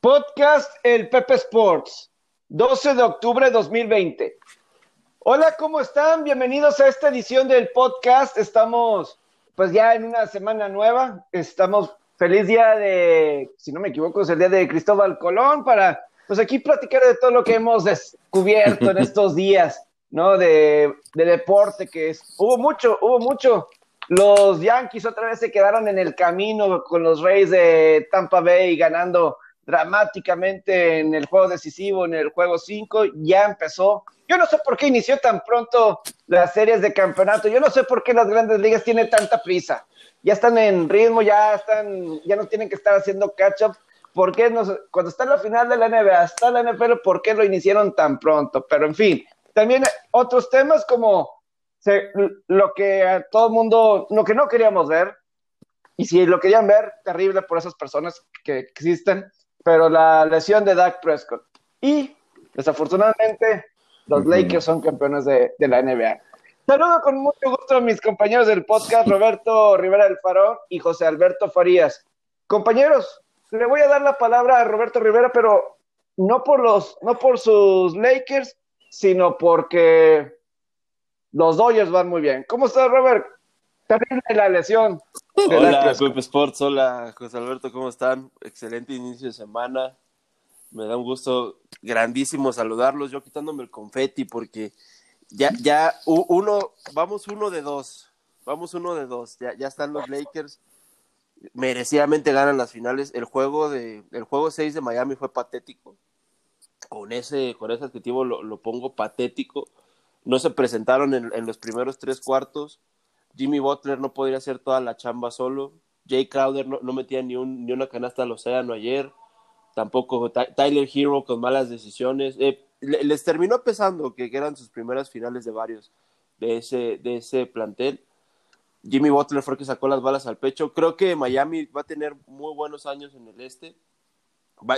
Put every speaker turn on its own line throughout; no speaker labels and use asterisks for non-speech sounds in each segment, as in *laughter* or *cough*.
Podcast El Pepe Sports, 12 de octubre de 2020. Hola, ¿cómo están? Bienvenidos a esta edición del podcast. Estamos pues ya en una semana nueva. Estamos feliz día de, si no me equivoco, es el día de Cristóbal Colón para pues aquí platicar de todo lo que hemos descubierto en *laughs* estos días, ¿no? De, de deporte que es, hubo mucho, hubo mucho. Los Yankees otra vez se quedaron en el camino con los Reyes de Tampa Bay ganando dramáticamente en el juego decisivo, en el juego 5, ya empezó. Yo no sé por qué inició tan pronto las series de campeonato, yo no sé por qué las grandes ligas tienen tanta prisa. Ya están en ritmo, ya están, ya no tienen que estar haciendo catch up. ¿Por qué no, cuando está en la final de la NBA, está la NFL, por qué lo iniciaron tan pronto? Pero en fin, también otros temas como lo que a todo el mundo, lo que no queríamos ver, y si lo querían ver, terrible por esas personas que existen, pero la lesión de Dak Prescott. Y desafortunadamente, los Lakers son campeones de, la NBA. Saludo con mucho gusto a mis compañeros del podcast, Roberto Rivera del Farón y José Alberto Farías. Compañeros, le voy a dar la palabra a Roberto Rivera, pero no por los, no por sus Lakers, sino porque los Dodgers van muy bien. ¿Cómo estás, Robert? Terrible la lesión.
Hola, Pepe Sports. Hola, José Alberto, ¿cómo están? Excelente inicio de semana. Me da un gusto grandísimo saludarlos. Yo quitándome el confeti porque ya, ya, uno, vamos uno de dos. Vamos uno de dos. Ya, ya están los Lakers. Merecidamente ganan las finales. El juego de, el juego 6 de Miami fue patético. Con ese, con ese adjetivo lo, lo pongo patético. No se presentaron en, en los primeros tres cuartos Jimmy Butler no podría hacer toda la chamba solo. Jay Crowder no, metía ni, un, ni una canasta al océano ayer. Tampoco Tyler Hero con malas decisiones. Eh, les terminó pesando que, eran sus primeras finales de varios de ese, de ese plantel. Jimmy Butler fue el que sacó las balas al pecho. Creo que Miami va a tener muy buenos años en el este.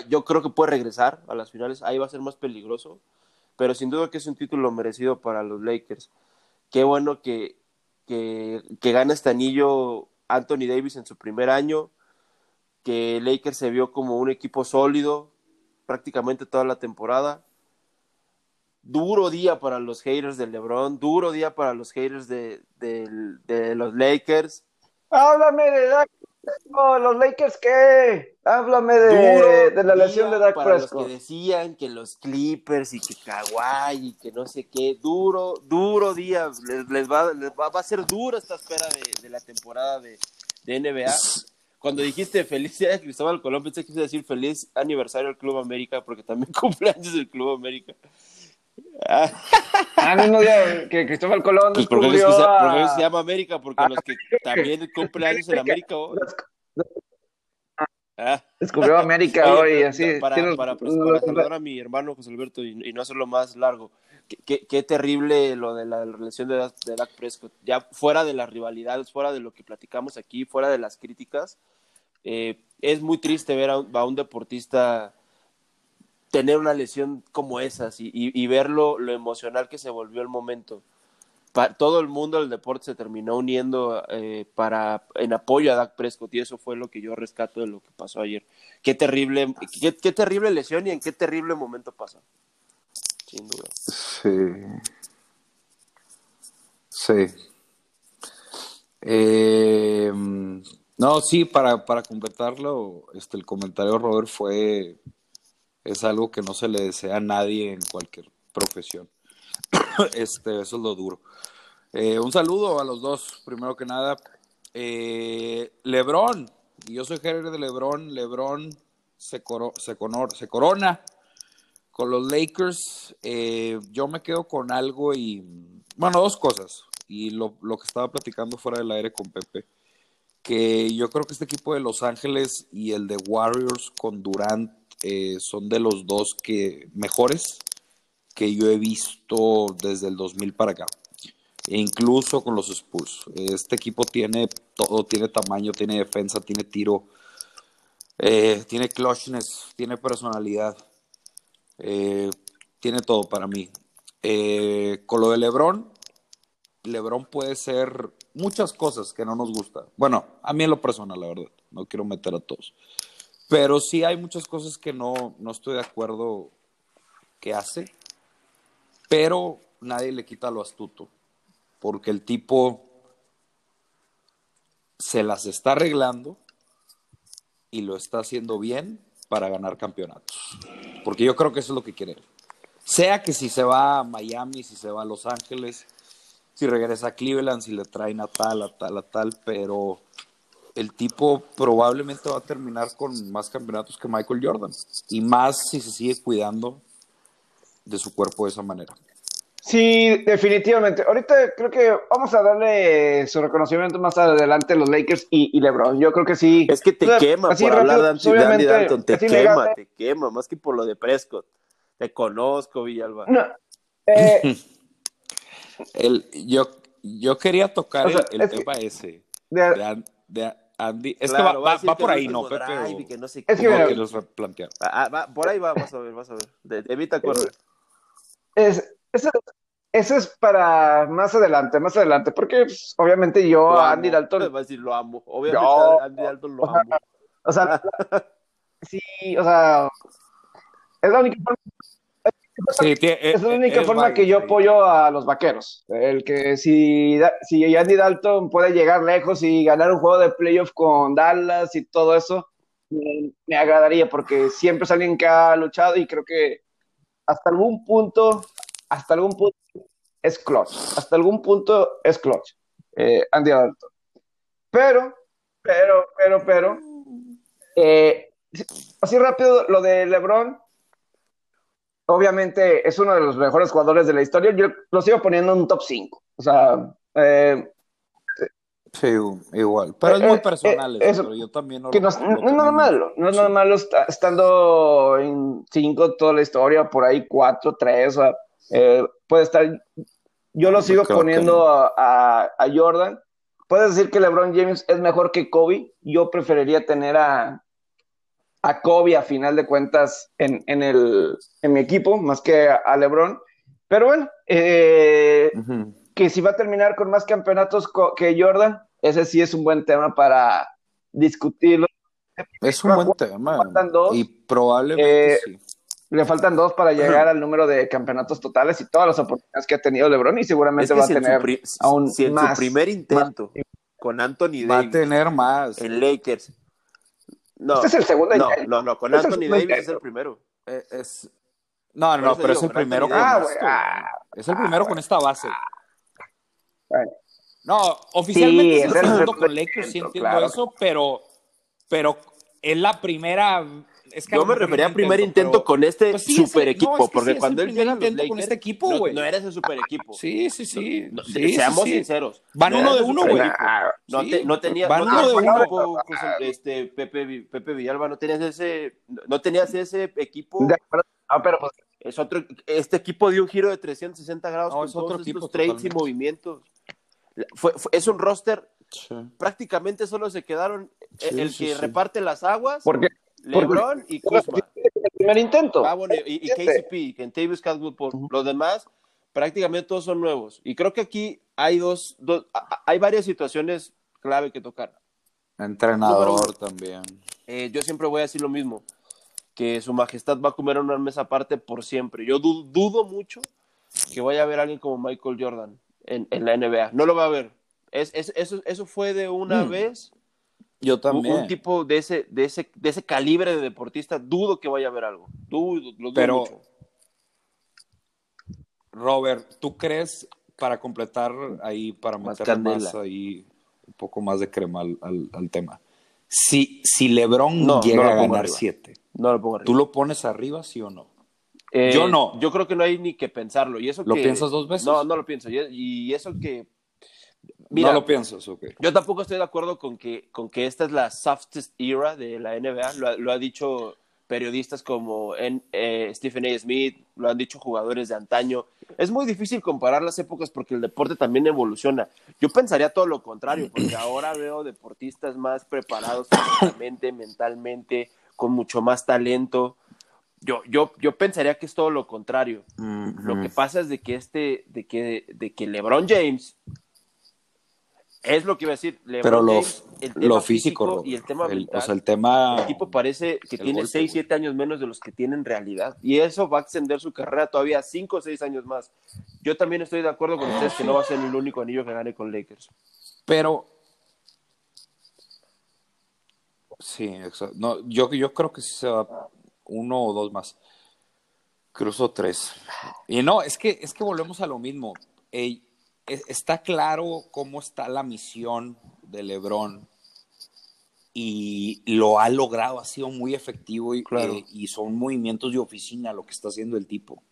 yo creo que puede regresar a las finales. Ahí va a ser más peligroso. Pero sin duda que es un título merecido para los Lakers. Qué bueno que, que, que gana este anillo Anthony Davis en su primer año, que Lakers se vio como un equipo sólido prácticamente toda la temporada. Duro día para los haters de LeBron, duro día para los haters de, de los Lakers.
Háblame de los Lakers qué? Háblame de, de la lesión de Dak para Prescott.
Los que decían que los Clippers y que Kawhi y que no sé qué, duro, duro día, les, va, les va, a ser dura esta espera de, de la temporada de, de, NBA. Cuando dijiste feliz día de Cristóbal Colón, pensé que iba a decir feliz aniversario al Club América, porque también *laughs* cumpleaños del Club América.
Ah, mismo día que Cristóbal Colón pues
porque, se, llama América, porque los que también cumplen años en *laughs* América hoy.
Ah. Descubrió América hoy, así.
Para, para, saludar a mi hermano José Alberto y, no hacerlo más largo. Qué, qué, terrible lo de la relación de, de Dak Prescott. Ya fuera de las rivalidades, fuera de lo que platicamos aquí, fuera de las críticas, eh, es muy triste ver a un deportista tener una lesión como esas y, y, verlo lo emocional que se volvió el momento. todo el mundo del deporte se terminó uniendo eh, para en apoyo a Dak Prescott y eso fue lo que yo rescato de lo que pasó ayer. Qué terrible, qué, terrible lesión y en qué terrible momento pasó. Sin duda.
Sí. Sí. Eh, no, sí, para, para completarlo, este, el comentario Robert fue es algo que no se le desea a nadie en cualquier profesión. *coughs* este, eso es lo duro. Eh, un saludo a los dos, primero que nada. Eh, Lebron, yo soy jefe de Lebron. Lebron se, se, se corona con los Lakers. Eh, yo me quedo con algo y, bueno, dos cosas. Y lo, lo que estaba platicando fuera del aire con Pepe que yo creo que este equipo de Los Ángeles y el de Warriors con Durant eh, son de los dos que mejores que yo he visto desde el 2000 para acá. E incluso con los Spurs. Este equipo tiene todo, tiene tamaño, tiene defensa, tiene tiro, eh, tiene clutchness, tiene personalidad, eh, tiene todo para mí. con lo de LeBron, LeBron puede ser muchas cosas que no nos gusta. Bueno, a mí en lo personal, la verdad, no quiero meter a todos Pero sí hay muchas cosas que no, no estoy de acuerdo que hace. Pero nadie le quita lo astuto. Porque el tipo se las está arreglando y lo está haciendo bien para ganar campeonatos. Porque yo creo que eso es lo que quiere. Sea que si se va a Miami, si se va a Los Ángeles, si regresa a Cleveland, si le traen a tal, a tal, a tal, pero el tipo probablemente va a terminar con más campeonatos que Michael Jordan. Y más si se sigue cuidando de su cuerpo de esa manera.
Sí, definitivamente. Ahorita creo que vamos a darle su reconocimiento más adelante a los Lakers y, LeBron. Yo creo que sí.
Es que te quema por hablar de Andy, Dalton. Te quema, te quema, más que por lo de Prescott. Te conozco, Villalba. No, eh, *laughs*
el, yo, yo quería tocar el, tema ese de, Andy. Es que va, va, por ahí, ¿no, Pepe? que no sé es que, que los
replantear. Ah, va, por ahí va, vas a ver, vas a ver. De, evita correr.
Es, eso, eso, es para más adelante, más adelante, porque pues, obviamente yo a Andy Dalton.
Va a decir, lo amo. Obviamente a Andy Dalton lo amo.
O sea, *laughs* sí, o sea, es la única forma Sí, es la única forma que yo apoyo a los vaqueros. El que si, si Andy Dalton puede llegar lejos y ganar un juego de playoff con Dallas y todo eso, me, agradaría porque siempre es alguien que ha luchado y creo que hasta algún punto, hasta algún punto es clutch. Hasta algún punto es clutch. Eh, Andy Dalton. Pero, pero, pero, pero, eh, así rápido lo de LeBron obviamente es uno de los mejores jugadores de la historia. Yo lo sigo poniendo en un top 5. O sea, eh,
Sí, igual. Pero es muy eh, eh, personal eso, yo también no,
no, es nada malo, no es nada malo estando en 5 toda la historia, por ahí 4, 3, o sea, puede estar, yo lo sigo poniendo a, a, Jordan. Puedes decir que LeBron James es mejor que Kobe, yo preferiría tener a, a Kobe a final de cuentas en, en, el, en mi equipo, más que a, LeBron. Pero bueno, eh, que si va a terminar con más campeonatos que Jordan, ese sí es un buen tema para discutirlo.
Es un buen tema. y probablemente eh, sí.
Le faltan dos para llegar al número de campeonatos totales y todas las oportunidades que ha tenido LeBron y seguramente va a tener aún
si en su primer intento con Anthony Davis
va a tener más
en Lakers
no, este es el segundo.
No, no, no, con este Anthony Davis es el primero.
Eh, es... No, no, no, pero es el primero con ah, ah, Es el primero con esta base. No, oficialmente es el segundo con Lakers, sí entiendo eso, pero, pero es la primera
yo me refería al primer intento con este pues super equipo, porque cuando él llega a los
con este equipo, güey.
No, era ese super equipo.
Sí, sí, sí.
seamos sinceros.
Van uno de uno, güey.
No, no tenía, Van uno de uno. este, Pepe, Pepe Villalba, no tenías ese, no tenías ese equipo.
Ah, pero pues,
es otro, este equipo dio un giro de 360 grados con todos estos trades y movimientos. Fue, es un roster, prácticamente solo se quedaron el que reparte las aguas.
Porque
LeBron y Kuzma.
El primer intento.
Ah, bueno, y, y KCP, Kentavious Caldwell por los demás, prácticamente todos son nuevos. Y creo que aquí hay dos, dos hay varias situaciones clave que tocar.
Entrenador también.
Eh, yo siempre voy a decir lo mismo, que su majestad va a comer una mesa aparte por siempre. Yo dudo mucho que vaya a haber alguien como Michael Jordan en, en la NBA. No lo va a ver. Es, es, eso, eso fue de una mm. vez
yo también.
Un, tipo de ese, de, ese, de ese calibre de deportista, dudo que vaya a haber algo. Dudo, lo dudo
Pero,
mucho.
Robert, ¿tú crees, para completar ahí, para meter más ahí, un poco más de crema al, al, tema, si, si LeBron llega a ganar siete,
no lo pongo arriba.
¿tú lo pones arriba, sí o no?
Eh, yo no. Yo creo que no hay ni que pensarlo. Y eso
¿Lo piensas dos veces?
No, no lo pienso. y eso que
no lo piensas, ok.
Yo tampoco estoy de acuerdo con que, con que esta es la softest era de la NBA. Lo, ha dicho periodistas como en, eh, Stephen A. Smith, lo han dicho jugadores de antaño. Es muy difícil comparar las épocas porque el deporte también evoluciona. Yo pensaría todo lo contrario, porque ahora veo deportistas más preparados físicamente, mentalmente, con mucho más talento. Yo, yo, yo pensaría que es todo lo contrario. Lo que pasa es de que este, de que, de que LeBron James Es lo que iba a decir. LeBron
Pero lo,
James, el tema
lo físico,
y el tema
el-
mental,
o sea, el tema...
el tipo parece que tiene
golpe,
6,
güey.
7 años menos de los que tiene en realidad. Y eso va a extender su carrera todavía 5 o 6 años más. Yo también estoy de acuerdo con ustedes que no va a ser el único anillo que gane con Lakers.
Pero. Sí, exacto. No, yo, yo creo que sí se va uno o dos más. Cruzo tres. Y no, es que, es que volvemos a lo mismo. Ey, está claro cómo está la misión de LeBron. Y lo ha logrado, ha sido muy efectivo y,
Claro.
eh, y son movimientos de oficina lo que está haciendo el tipo.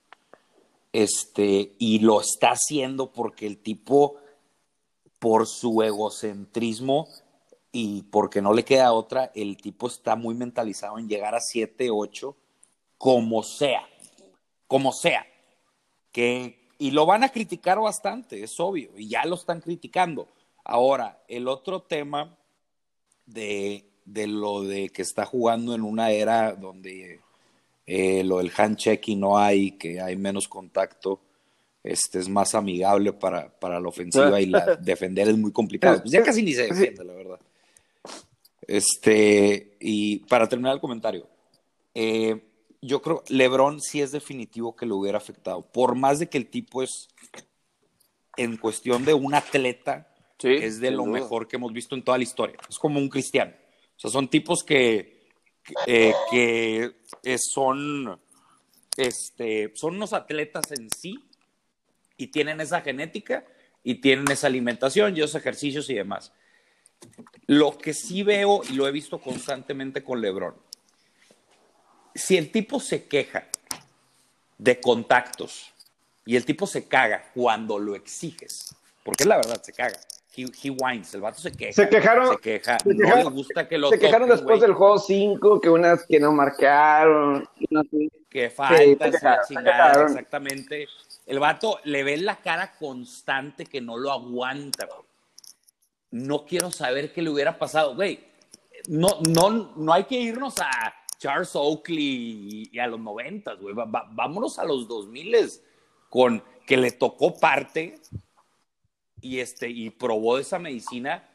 Este, y lo está haciendo porque el tipo por su egocentrismo y porque no le queda otra, el tipo está muy mentalizado en llegar a 7, 8, como sea, como sea. Que, y lo van a criticar bastante, es obvio, y ya lo están criticando. Ahora, el otro tema de, de lo de que está jugando en una era donde eh, lo del handshake y no hay, que hay menos contacto, este es más amigable para, para la ofensiva y la *laughs* defender es muy complicado. Pues ya casi ni se defiende, la verdad. Este, y para terminar el comentario, eh, yo creo LeBron sí es definitivo que lo hubiera afectado. Por más de que el tipo es, en cuestión de un atleta,
Sí,
es de lo
duda.
mejor que hemos visto en toda la historia. Es como un cristiano. O sea, son tipos que, eh, que, eh, son, este, son unos atletas en sí y tienen esa genética y tienen esa alimentación y esos ejercicios y demás. Lo que sí veo y lo he visto constantemente con LeBron, si el tipo se queja de contactos y el tipo se caga cuando lo exiges, porque es la verdad, se caga. He, he whines, el vato se queja.
Se quejaron-
Se queja.
se
no
quejaron-
le gusta que lo
Se quejaron
toquen,
después del juego 5, que unas que no marcaron. no sé.
Que
se
falta, sí,
quejaron,
chingada, exactamente. El vato le ves la cara constante que no lo aguanta. No quiero saber qué le hubiera pasado, güey. No, no, no hay que irnos a Charles Oakley y, y a los noventas, güey. Va- va- vámonos a los dos miles con que le tocó parte y este y probó esa medicina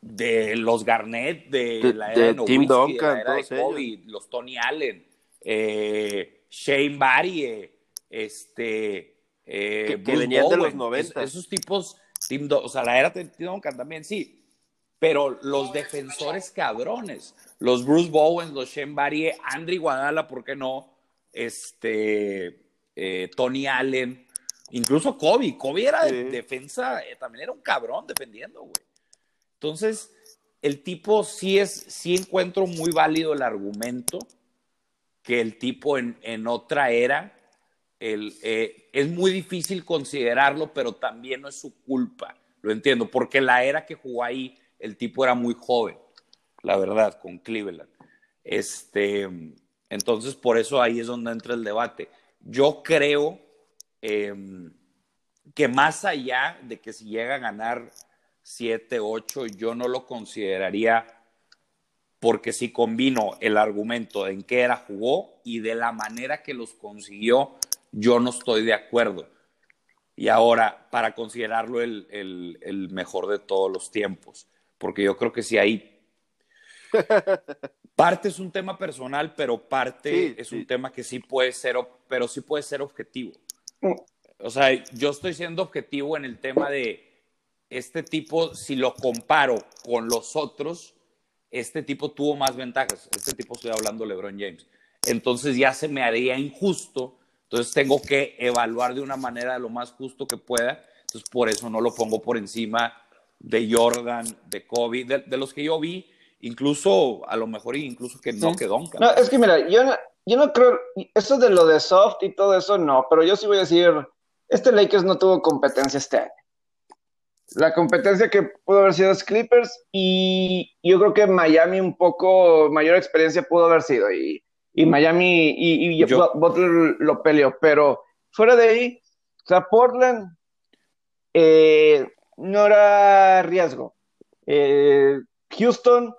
de los Garnett, de,
De-
la era
de
de,
Tim
de
Duncan,
la era de Kobe, los Tony Allen, eh, Shane Barrie, este, eh,
Que- venían de los
Bowen,
90.
es- esos tipos, Tim Dun- o sea, la era de Tim Duncan también, sí, pero los defensores cabrones, los Bruce Bowen, los Shane Barrie, Andre Guadala, ¿por qué no? Este, eh, Tony Allen, incluso Kobe, Kobe era de defensa, eh, también era un cabrón defendiendo, güey. Entonces, el tipo sí es, sí encuentro muy válido el argumento que el tipo en, en otra era, el, eh, es muy difícil considerarlo, pero también no es su culpa, lo entiendo, porque la era que jugó ahí, el tipo era muy joven, la verdad, con Cleveland. Este, entonces, por eso ahí es donde entra el debate. Yo creo eh, que más allá de que si llega a ganar 7, 8, yo no lo consideraría porque si combino el argumento de en qué era jugó y de la manera que los consiguió, yo no estoy de acuerdo. Y ahora, para considerarlo el- el mejor de todos los tiempos, porque yo creo que si hay... *laughs* Parte es un tema personal, pero parte
Sí,
es
sí.
un tema que sí puede ser, pero sí puede ser objetivo.
Mm.
O sea, yo estoy siendo objetivo en el tema de este tipo, si lo comparo con los otros, este tipo tuvo más ventajas. Este tipo estoy hablando LeBron James. Entonces ya se me haría injusto. Entonces tengo que evaluar de una manera lo más justo que pueda. Entonces por eso no lo pongo por encima de Jordan, de Kobe, de, de los que yo vi, incluso a lo mejor incluso que no
Sí.
que Duncan.
No, es que mira, yo no, yo no creo, eso de lo de soft y todo eso, no, pero yo sí voy a decir, este Lakers no tuvo competencia este año. La competencia que pudo haber sido es Clippers y yo creo que Miami un poco mayor experiencia pudo haber sido y, y Miami y, y
Yo-
Butler lo peleó, pero fuera de ahí, o sea, Portland eh, no era riesgo. Eh, Houston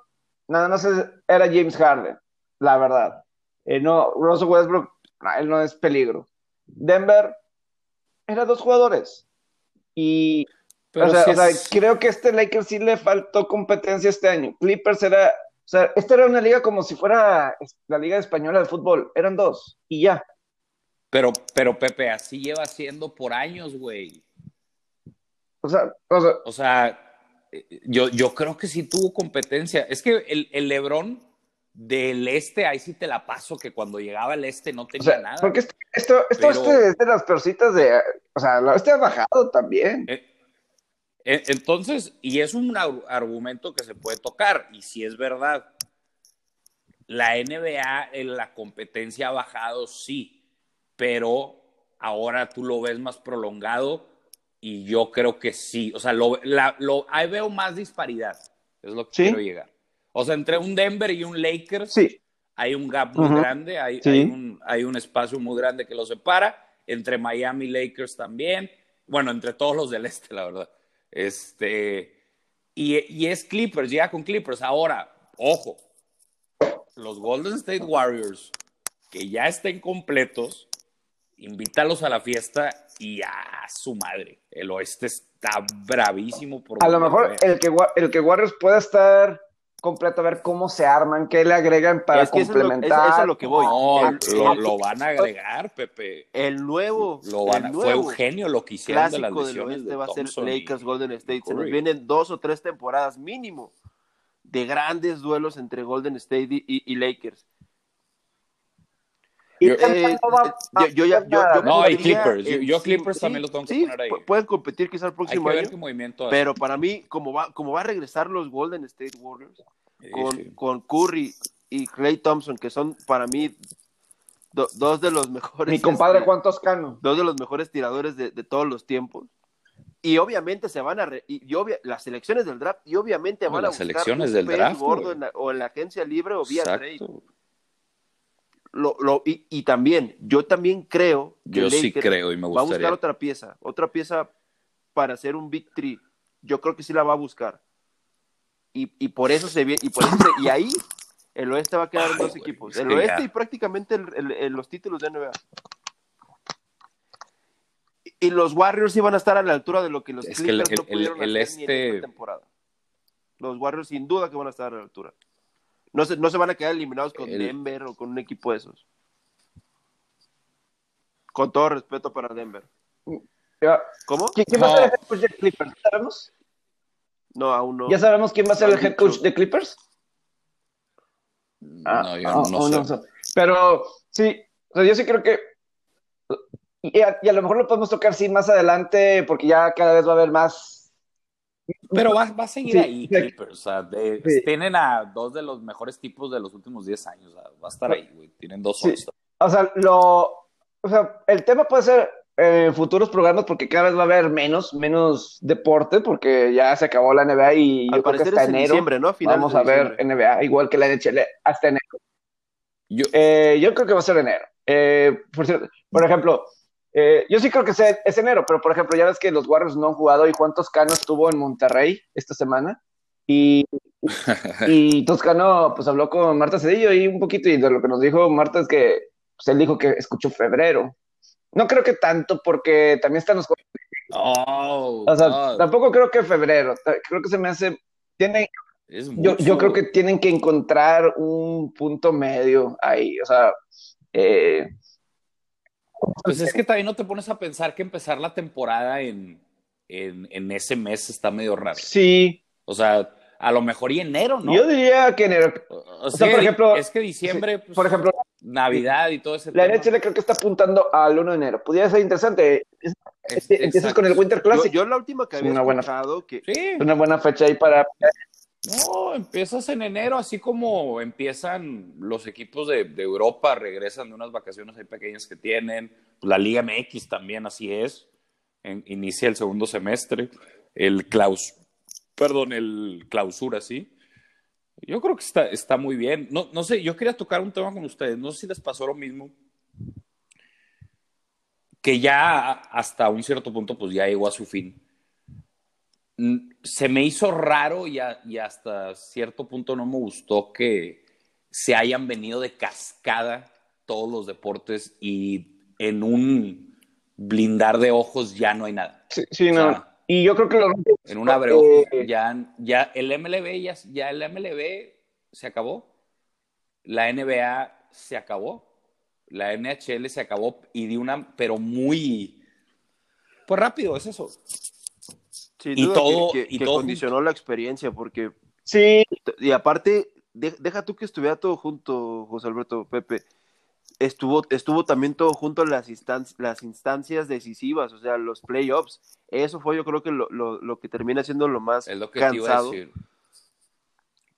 nada más era James Harden, la verdad. Eh, no, Russell Westbrook, no, él no es peligro. Denver era dos jugadores. Y o, sea, creo que este Lakers sí le faltó competencia este año. Clippers era, o sea, esta era una liga como si fuera la liga española de fútbol, eran dos y ya.
Pero, pero Pepe, así lleva siendo por años, güey.
O sea, o
sea, yo, yo creo que sí tuvo competencia. Es que el, el Lebron del este, ahí sí te la paso, que cuando llegaba el este no tenía nada.
Porque esto, esto, este es de las persitas de, o sea, este ha bajado también. Eh,
eh, entonces, y es un argumento que se puede tocar, y si es verdad, la NBA en la competencia ha bajado, sí, pero ahora tú lo ves más prolongado y yo creo que sí. O sea, lo, lo, ahí veo más disparidad, es lo que quiero llegar. O sea, entre un Denver y un Lakers
sí.
hay un gap muy grande, hay, hay, un, hay un espacio muy grande que los separa. Entre Miami y Lakers también. Bueno, entre todos los del este, la verdad. Este, y, y es Clippers, llega con Clippers. Ahora, ojo, los Golden State Warriors, que ya estén completos, invítalos a la fiesta y a su madre. El oeste está bravísimo.
Por a lo mejor el que, el que Warriors pueda estar completo a ver cómo se arman, qué le agregan para complementar.
Eso es, lo, que voy.
No, lo, van a agregar, Pepe.
El nuevo.
Lo van fue Eugenio lo que hicieron de las lesiones
de va a ser Lakers Golden State. Se nos vienen dos o tres temporadas mínimo de grandes duelos entre Golden State y, Lakers.
Yo, eh, yo, yo, no, hay Clippers. Yo, Clippers también los tengo que poner ahí.
Pueden competir quizás el próximo año. pero para mí, como va, como va a regresar los Golden State Warriors, con, con Curry y Clay Thompson, que son para mí dos de los mejores.
Mi compadre Juan Toscano.
Dos de los mejores tiradores de, de todos los tiempos. Y obviamente se van a. y, las selecciones del draft, y obviamente van a
buscar selecciones del draft.
o en la agencia libre o vía trade lo, lo, y, y, también, yo también creo
que yo sí creo y me
va a buscar otra pieza, otra pieza para hacer un Big Three. Yo creo que sí la va a buscar. Y, y por eso se ve, y, por eso y ahí el oeste va a quedar en dos equipos. El oeste y prácticamente el, los títulos de NBA. Y los Warriors iban a estar a la altura de lo que los
es Clippers que el, no pudieron el, hacer este...
en temporada. Los Warriors sin duda que van a estar a la altura. No se, no se van a quedar eliminados con Denver o con un equipo de esos. Con todo respeto para Denver. ¿Cómo?
¿Quién, va a ser el head coach de Clippers? ¿Sabemos?
No, aún no.
¿Ya sabemos quién va a ser el head coach de Clippers?
no, yo ah, no, no, sé.
Pero sí, o sea, yo sí creo que. Y a, y a, lo mejor lo podemos tocar sí más adelante, porque ya cada vez va a haber más
pero va, va a seguir ahí, Clippers. O sea, tienen a dos de los mejores tipos de los últimos 10 años. va a estar ahí, güey. Tienen dos
O sea, lo, o sea, el tema puede ser en futuros programas porque cada vez va a haber menos, menos deporte porque ya se acabó la NBA y yo creo que hasta enero
¿no?
vamos a ver NBA, igual que la NHL, hasta enero. Yo, eh, yo creo que va a ser enero. Eh, por, por ejemplo, eh, yo sí creo que es, enero, pero por ejemplo, ya ves que los Warriors no han jugado y Juan Toscano estuvo en Monterrey esta semana y, y *laughs* Toscano pues habló con Marta Cedillo y un poquito y de lo que nos dijo Marta es que pues, él dijo que escuchó febrero. No creo que tanto porque también están los...
Oh,
o sea, tampoco creo que febrero, creo que se me hace... Tienen, yo, yo creo que tienen que encontrar un punto medio ahí, o sea... Eh,
pues es que también no te pones a pensar que empezar la temporada en, en, ese mes está medio raro.
Sí.
O sea, a lo mejor y enero, ¿no?
Yo diría que enero.
O, sea, por ejemplo. Es que diciembre, pues,
por ejemplo,
Navidad y todo ese
La le creo que está apuntando al 1 de enero. Pudiera ser interesante. empiezas con el Winter Classic.
Yo, la última que había
una buena,
que.
Sí. Una buena fecha ahí para.
No, empiezas en enero, así como empiezan los equipos de, Europa, regresan de unas vacaciones ahí pequeñas que tienen. La Liga MX también así es. inicia el segundo semestre. El claus, perdón, el clausura, sí. Yo creo que está, está muy bien. No, no sé, yo quería tocar un tema con ustedes. No sé si les pasó lo mismo. Que ya hasta un cierto punto, pues ya llegó a su fin se me hizo raro y, hasta cierto punto no me gustó que se hayan venido de cascada todos los deportes y en un blindar de ojos ya no hay nada.
Sí, no. Y yo creo que los
En un abreo, eh, ya, ya el MLB, ya, ya el MLB se acabó. La NBA se acabó. La NHL se acabó y de una, pero muy, pues rápido, es eso.
Y todo, y todo condicionó la experiencia porque
sí
y aparte deja tú que estuviera todo junto José Alberto Pepe estuvo, estuvo también todo junto en las, las instancias decisivas, o sea, los playoffs. Eso fue yo creo que lo, lo, que termina siendo lo más
es lo que
cansado.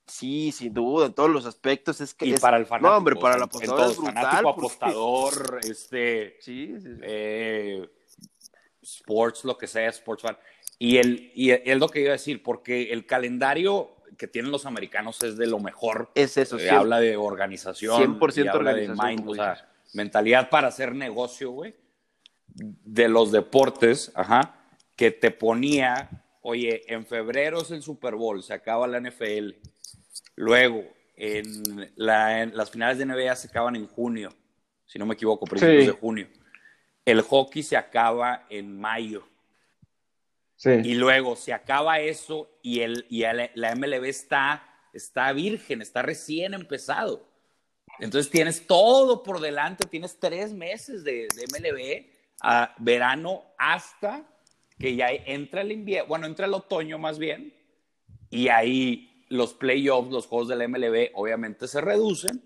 Sí, sin duda, en todos los aspectos. Es que
y para el fanático. No, hombre, para el apostador es brutal. Fanático, apostador, *laughs* este.
Sí, sí,
eh, sports, lo que sea, sports fan. Y, el, y es lo que iba a decir, porque el calendario que tienen los americanos es de lo mejor.
Es eso,
sí. Habla de organización. 100% habla de mind, o sea, mentalidad para hacer negocio, güey. De los deportes, ajá, que te ponía, oye, en febrero es el Super Bowl, se acaba la NFL. Luego, en, las finales de NBA se acaban en junio, si no me equivoco, principios de junio. El hockey se acaba en mayo. Y luego se acaba eso y, el, y la MLB está, está virgen, está recién empezado. Entonces tienes todo por delante, tienes tres meses de, MLB a verano hasta que ya entra el invierno, bueno, entra el otoño más bien, y ahí los playoffs, los juegos de la MLB obviamente se reducen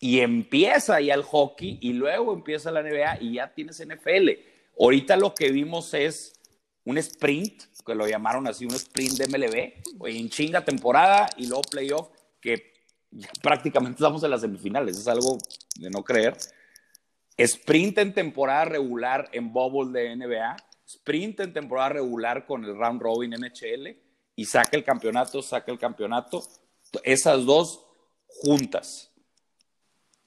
y empieza ya el hockey y luego empieza la NBA y ya tienes NFL. Ahorita lo que vimos es un sprint, que lo llamaron así, un sprint de MLB, en chinga temporada y luego playoff, que *laughs* prácticamente estamos en las semifinales, es algo de no creer. Sprint en temporada regular en bubble de NBA, sprint en temporada regular con el round robin NHL y saca el campeonato, saca el campeonato, esas dos juntas.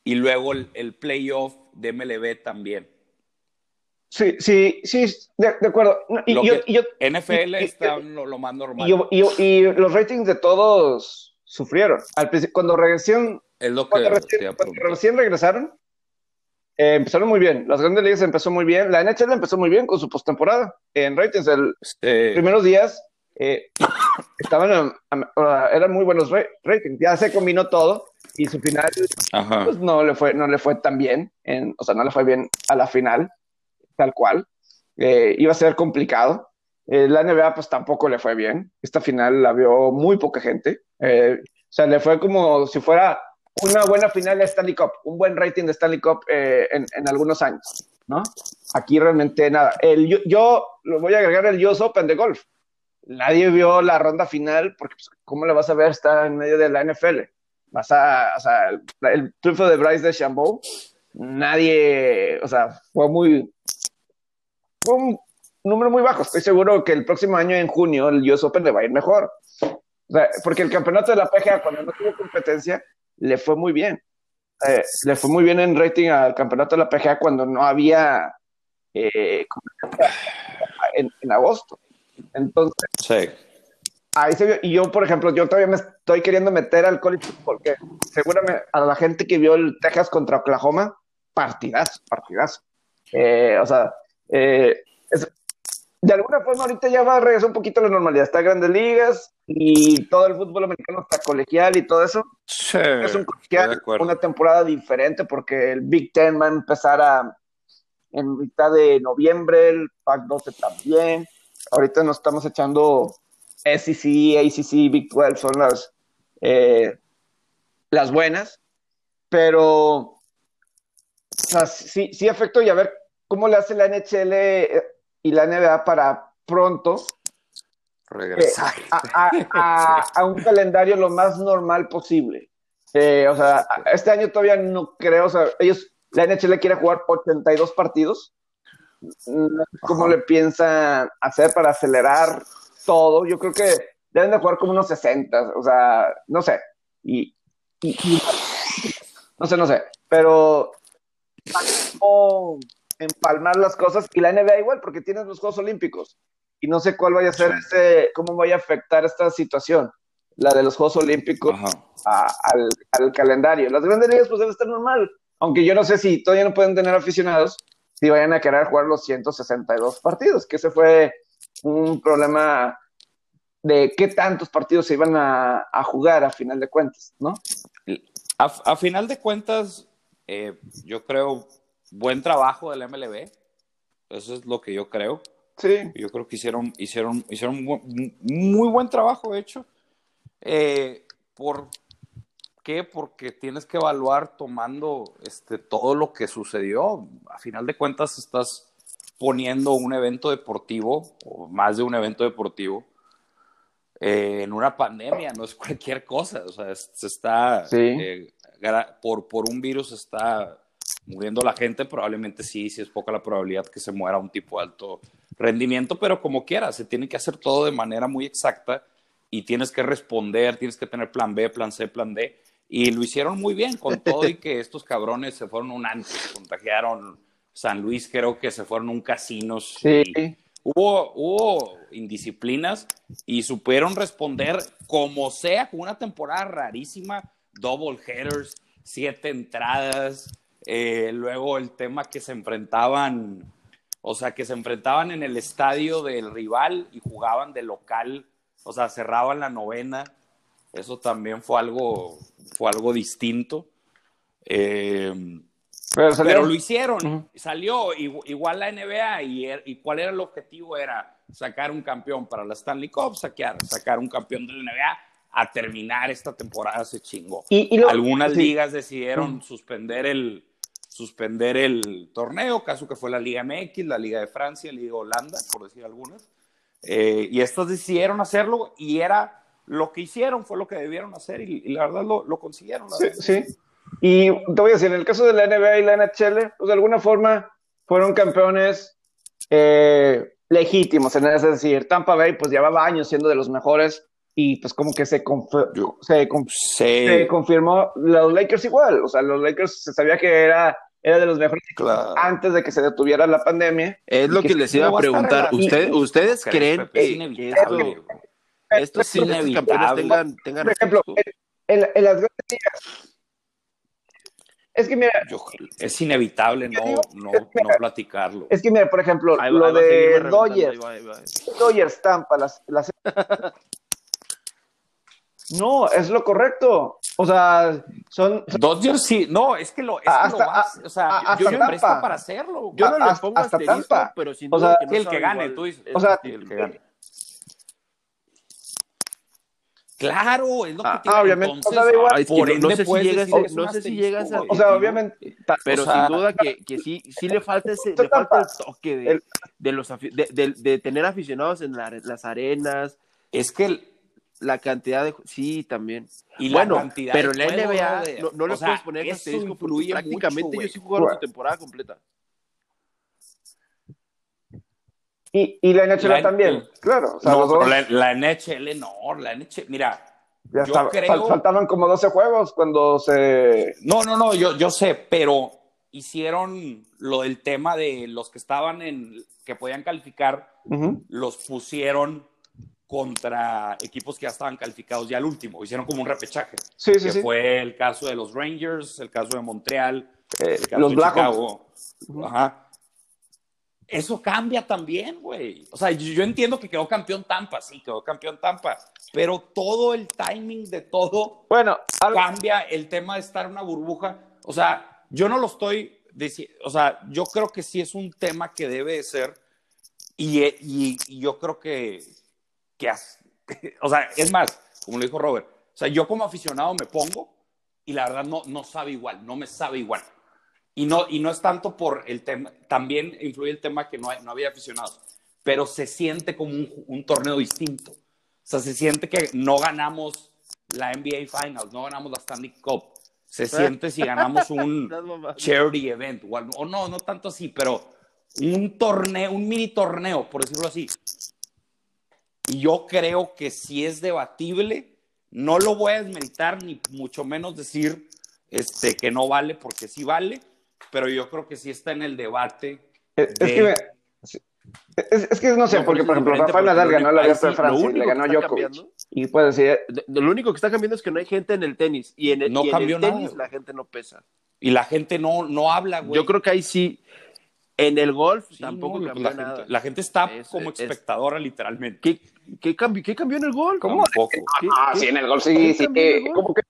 Y luego el, el playoff de MLB también.
Sí, sí, sí, de, acuerdo.
Y, yo, NFL está lo, más normal.
Y, los ratings de todos sufrieron. Al cuando recién,
es lo que
cuando recién, regresaron, eh, empezaron muy bien. Las grandes ligas empezó muy bien. La NHL empezó muy bien con su postemporada. En ratings, el primeros días eh, estaban, eran muy buenos ratings. Ya se combinó todo y su final pues, no le fue, no le fue tan bien. En, o sea, no le fue bien a la final tal cual. Eh, iba a ser complicado. Eh, la NBA pues tampoco le fue bien. Esta final la vio muy poca gente. Eh, o sea, le fue como si fuera una buena final de Stanley Cup, un buen rating de Stanley Cup en, en, algunos años, ¿no? Aquí realmente nada. El, yo, lo voy a agregar el US Open de golf. Nadie vio la ronda final porque, pues, ¿cómo le vas a ver? Está en medio de la NFL. Vas a, o sea, el, el triunfo de Bryce de Chambeau, nadie, o sea, fue muy, un número muy bajo. Estoy seguro que el próximo año, en junio, el US Open le va a ir mejor. porque el campeonato de la PGA, cuando no tuvo competencia, le fue muy bien. Eh, le fue muy bien en rating al campeonato de la PGA cuando no había eh, en, en, agosto. Entonces,
sí.
ahí se vio. Y yo, por ejemplo, yo todavía me estoy queriendo meter al college porque seguramente a la gente que vio el Texas contra Oklahoma, partidazo, partidazo. Eh, o sea, eh, de alguna forma ahorita ya va a regresar un poquito a la normalidad. Está Grandes Ligas y todo el fútbol americano está colegial y todo eso. es un colegial, una temporada diferente porque el Big Ten va a empezar a, en mitad de noviembre, el Pac 12 también. Ahorita nos estamos echando SEC, ACC, Big 12 son las, eh, las buenas, pero sí, sí afectó y a ver cómo le hace la NHL eh, y la NBA para pronto
regresar
eh, *laughs* a, un calendario lo más normal posible. Eh, o sea, este año todavía no creo, o sea, ellos, la NHL quiere jugar 82 partidos. ¿Cómo le piensan hacer para acelerar todo? Yo creo que deben de jugar como unos 60, o sea, no sé. y no sé, no sé, pero empalmar las cosas y la NBA igual, porque tienes los Juegos Olímpicos y no sé cuál vaya a ser este, cómo vaya a afectar esta situación, la de los Juegos Olímpicos al, calendario. Las grandes ligas pues debe estar normal, aunque yo no sé si todavía no pueden tener aficionados, si vayan a querer jugar los 162 partidos, que ese fue un problema de qué tantos partidos se iban a, jugar a final de cuentas, ¿no?
A, final de cuentas, eh, yo creo buen trabajo del MLB. Eso es lo que yo creo.
Sí.
Yo creo que hicieron, hicieron, hicieron muy buen trabajo, de hecho. Eh, ¿Por qué? Porque tienes que evaluar tomando este, todo lo que sucedió. A final de cuentas, estás poniendo un evento deportivo, o más de un evento deportivo, eh, en una pandemia, no es cualquier cosa, o sea, se está, eh, por, por un virus está muriendo la gente, probablemente sí, sí es poca la probabilidad que se muera un tipo de alto rendimiento, pero como quiera, se tiene que hacer todo de manera muy exacta y tienes que responder, tienes que tener plan B, plan C, plan D, y lo hicieron muy bien con todo y que estos cabrones se fueron un antes, contagiaron San Luis, creo que se fueron a un casino.
Sí.
Hubo, hubo indisciplinas y supieron responder como sea con una temporada rarísima, double headers, siete entradas, eh, luego el tema que se enfrentaban, o sea, que se enfrentaban en el estadio del rival y jugaban de local, o sea, cerraban la novena, eso también fue algo, fue algo distinto. Eh, pero, lo hicieron, salió igual la NBA er, y, cuál era el objetivo era sacar un campeón para la Stanley Cup, sacar, sacar un campeón de la NBA a terminar esta temporada se chingó.
Y,
Algunas ligas decidieron suspender el suspender el torneo, caso que fue la Liga MX, la Liga de Francia, la Liga Holanda, por decir algunas. Eh, y estas decidieron hacerlo y era lo que hicieron, fue lo que debieron hacer y, la verdad lo, lo consiguieron.
sí, sí. Y te voy a decir, en el caso de la NBA y la NHL, pues de alguna forma fueron campeones eh, legítimos, es decir, Tampa Bay pues llevaba años siendo de los mejores y pues como que se, se, confirmó los Lakers igual, o sea, los Lakers se sabía que era, era de los mejores antes de que se detuviera la pandemia.
Es lo que, les iba a preguntar, ¿ustedes creen que, estos, campeones tengan, tengan
Por ejemplo, en, en, las grandes ligas, es que mira.
es inevitable no, no, platicarlo.
Es que mira, por ejemplo, lo de Dodgers. Dodgers Tampa, las, *laughs* No, es lo correcto. O sea, son.
Dodgers sí, no, es que lo, es que lo o sea, yo, me presto para hacerlo.
Yo no le pongo hasta Tampa, pero sin duda
o sea, el que gane, tú dices.
O sea,
el que gane. Claro, es lo que
ah, tiene. Ah, obviamente,
Entonces, o sea, igual, por
ende, no sé si llegas, no sé si llegas a.
O sea, obviamente.
Pero o sea, sin duda que, que sí, sí le falta ese, le falta el toque de, el, de los de, de, de, tener aficionados en la, las arenas.
Es que el,
la cantidad de sí también.
Y
bueno
la cantidad
pero la NBA de, no, no le puedes poner este disco porque prácticamente mucho, yo sí jugaron su temporada completa.
Y, y la NHL la, también, el, claro. O sea,
no, dos... la, la, NHL no, la NHL, mira,
ya yo creo... faltaban como 12 juegos cuando se...
No, no, no, yo, yo sé, pero hicieron lo del tema de los que estaban en, que podían calificar, uh -huh. los pusieron contra equipos que ya estaban calificados ya al último, hicieron como un repechaje,
sí, sí,
que
sí.
fue el caso de los Rangers, el caso de Montreal,
eh,
el caso
los
de
Blackhawks.
Chicago, uh -huh. ajá eso cambia también, güey. O sea, yo entiendo que quedó campeón Tampa, sí, quedó campeón Tampa, pero todo el timing de todo
bueno,
cambia el tema de estar en una burbuja. O sea, yo no lo estoy diciendo, o sea, yo creo que sí es un tema que debe de ser y, y, y yo creo que, que, *laughs* o sea, es más, como le dijo Robert, o sea, yo como aficionado me pongo y la verdad no, no sabe igual, no me sabe igual. Y no, y no es tanto por el tema, también influye el tema que no, hay, no había aficionados, pero se siente como un, un, torneo distinto. O sea, se siente que no ganamos la NBA Finals, no ganamos la Stanley Cup. Se siente si ganamos un *laughs* charity event, o, o no, no tanto así, pero un torneo, un mini torneo, por decirlo así. Y yo creo que si es debatible, no lo voy a desmeritar, ni mucho menos decir este, que no vale, porque sí vale pero yo creo que sí está en el debate.
Es, de... es que, es, es, que no sé, no, porque por ejemplo, Rafael Nadal ganó la Abierto de Francia y le ganó Djokovic. Y puede decir.
Lo único que está cambiando es que no hay gente en el tenis. Y en el,
no
y
cambió
en el tenis
nada.
la gente no pesa.
Y la gente no, no habla, güey.
Yo creo que ahí sí. En el golf tampoco cambió
la
nada.
Gente, la gente está como espectadora, literalmente.
¿Qué, qué, cambió, ¿Qué cambió en el golf?
¿Cómo? Ah, sí, en el golf sí, sí. Que, como que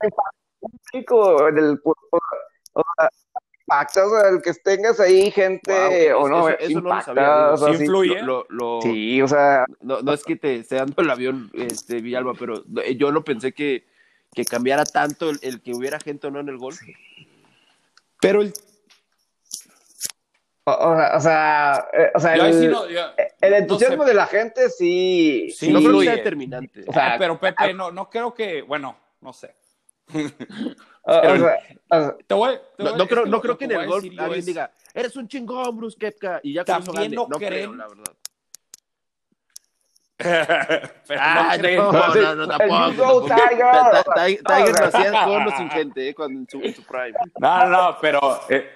chico, en el o sea, impactas, o sea, el que tengas ahí gente
wow,
o no,
eso, no lo sabía,
¿Sí influye?
Lo, lo,
sí, o sea,
no, no es que te esté dando el avión, este, Villalba, pero yo no pensé que, que cambiara tanto el, el, que hubiera gente o no en el golf.
Pero el
o, o, sea, eh, o sea, el, sí no, yo, el entusiasmo no sé. de la gente sí.
Sí, no creo que sea determinante.
O sea, pero Pepe, no, no creo que, bueno, no sé.
no, creo,
que
no creo que en el golf alguien
es,
diga, eres un chingón, Bruce Kepka, y ya
También
no,
no
no
creen-
creo, la verdad. *laughs*
pero
Ah,
no creen-
no, no, no, tampoco.
Tiger.
Tiger
No,
Tiger lo hacía con o sin gente, eh, cuando en su, en su prime.
no, no, pero eh,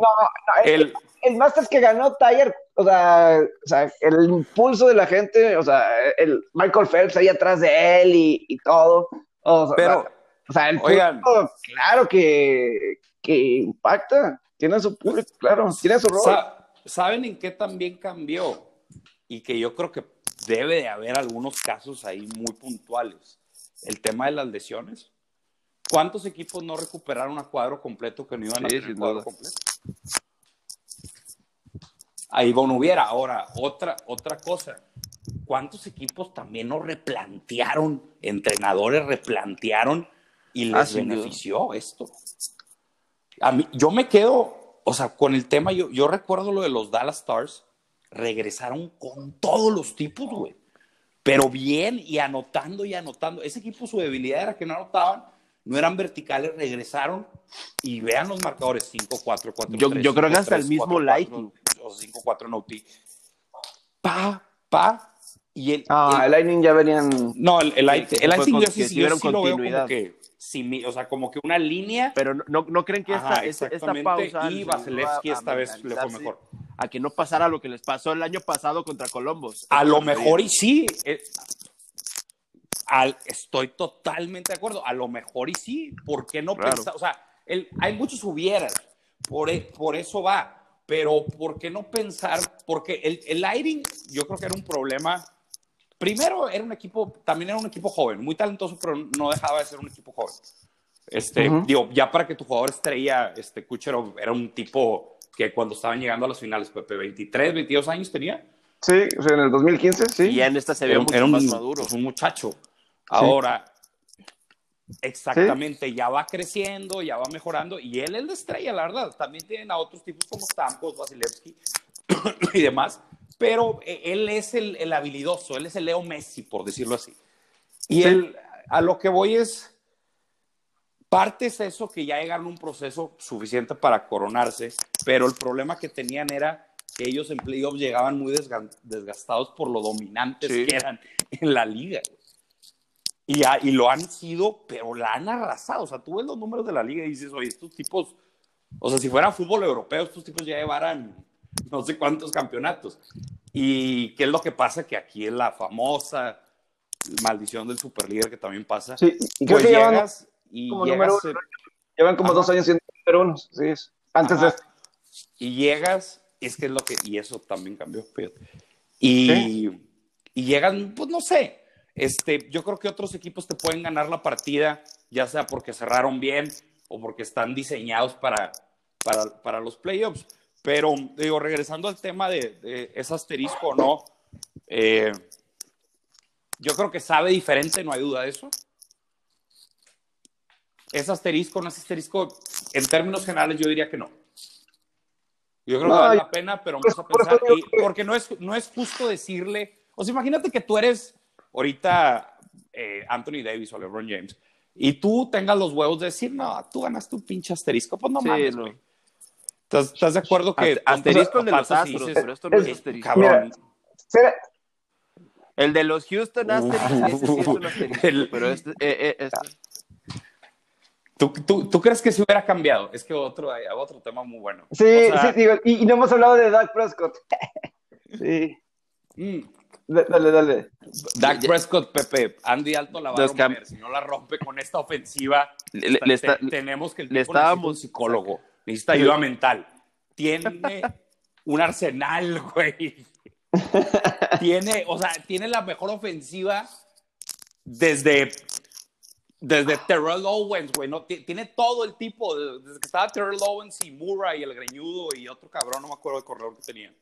no, no, el,
el,
Masters que ganó Tiger, o sea, o sea, el impulso de la gente, o sea, el Michael Phelps ahí atrás de él y, y todo. O sea,
pero,
o sea, el
oigan.
público, claro que, que impacta. Tiene su público, claro, tiene su rol.
sa- ¿saben en qué también cambió? Y que yo creo que debe de haber algunos casos ahí muy puntuales. El tema de las lesiones. ¿Cuántos equipos no recuperaron a cuadro completo que no iban a
Sí,
tener
sin
cuadro completo? Ahí no hubiera. Ahora, otra, otra cosa. ¿Cuántos equipos también no replantearon, entrenadores replantearon y les
Ah,
benefició esto? A mí, yo me quedo, o sea, con el tema, yo, yo recuerdo lo de los Dallas Stars, regresaron con todos los tipos, güey. Pero bien y anotando y anotando. Ese equipo, su debilidad era que no anotaban, no eran verticales, regresaron y vean los marcadores 5-4, 4
Yo- yo creo que hasta el mismo Lightning.
O 5-4 en OT. Pa, pa. Y el,
Ah,
el-
el Lightning ya venían.
no, el, el, el Lightning yo sí,
que
sí- yo
tuvieron
sí lo veo como
continuidad.
que, simi- o sea, como que una línea
Pero no, no, no creen que esta,
Ajá,
esta, pausa
y
les
Vasilevsky esta vez le fue mejor.
A que no pasara lo que les pasó el año pasado contra Columbus.
A lo mejor y sí. Al- estoy totalmente de acuerdo. A lo mejor y sí. ¿Por qué no
Claro.
pensar? O sea, el- hay muchos hubieras. Por, e- por eso va. Pero ¿por qué no pensar? Porque el, el Lightning, yo creo que era un problema. Primero, era un equipo, también era un equipo joven, muy talentoso, pero no dejaba de ser un equipo joven. Este,
Ujú.
Digo, ya para que tu jugador estrella, este Kucherov, era un tipo que cuando estaban llegando a las finales, Pepe, 23, 22 años tenía.
Sí, o sea, en el 2015, sí.
Y ya en esta se ve mucho
era un,
más maduro.
pues, un muchacho. Ahora, exactamente, ya va creciendo, ya va mejorando, y él es la estrella, la verdad. También tienen a otros tipos como Stamkos, Vasilevsky *clears throat* y demás, pero eh, él es el, el habilidoso, él es el Leo Messi, por decirlo así. Y
Sí.
él, a lo que voy es, parte es eso que ya llegaron a un proceso suficiente para coronarse, pero el problema que tenían era que ellos en playoffs llegaban muy desga- desgastados por lo dominantes
Sí.
que eran en la liga. Y, a- y lo han sido, pero la han arrasado. O sea, tú ves los números de la liga y dices, oye, estos tipos, o sea, si fuera fútbol europeo, estos tipos ya llevaran no sé cuántos campeonatos. ¿Y qué es lo que pasa? Que aquí es la famosa maldición del superlíder que también pasa.
Sí, y creo
Pues
que llevan,
llegas y
como
llegas,
número llevan como
Ajá.
dos años siendo número uno. Sí, es. Antes de
Ajá. y llegas, es que es lo que, y eso también cambió, fíjate. Y, y llegan, pues no sé, este, yo creo que otros equipos te pueden ganar la partida, ya sea porque cerraron bien o porque están diseñados para, para, para los playoffs. Pero, digo, regresando al tema de, de ese asterisco o no, eh, yo creo que sabe diferente, no hay duda de eso. ¿Es asterisco o no es asterisco? En términos generales, yo diría que no. Yo creo
No,
que vale la pena, pero vamos a pensar. y- porque no es, no es justo decirle. O sea, imagínate que tú eres ahorita eh, Anthony Davis o LeBron James y tú tengas los huevos de decir, no, tú ganaste un pinche asterisco. Pues no
Sí,
mames,
no.
güey. ¿Estás, estás de acuerdo que.
Ast- asterisco el de los Astros,
dices,
pero esto no es
es-
asterisco.
Cabrón.
Será-
El de los Houston sí es un asterisco,
El-
pero este, eh, eh, este-
¿Tú, tú, tú crees que se hubiera cambiado? Es que otro, hay otro tema muy bueno.
Sí,
O sea,
sí, digo, y, y no hemos hablado de Dak Prescott. *laughs* sí,
mm,
dale, dale.
Dak Prescott, Pepe, Andy Alto la va a romper. Si no la rompe con esta ofensiva,
Le- está-
te- tenemos que el
le estábamos-
un psicólogo, necesita ayuda mental. tiene *laughs* un arsenal, güey. *laughs* tiene, o sea, tiene la mejor ofensiva desde desde Terrell Owens, güey, no, tiene todo el tipo, desde que estaba Terrell Owens y Murray, el greñudo y otro cabrón, no me acuerdo el corredor que tenía.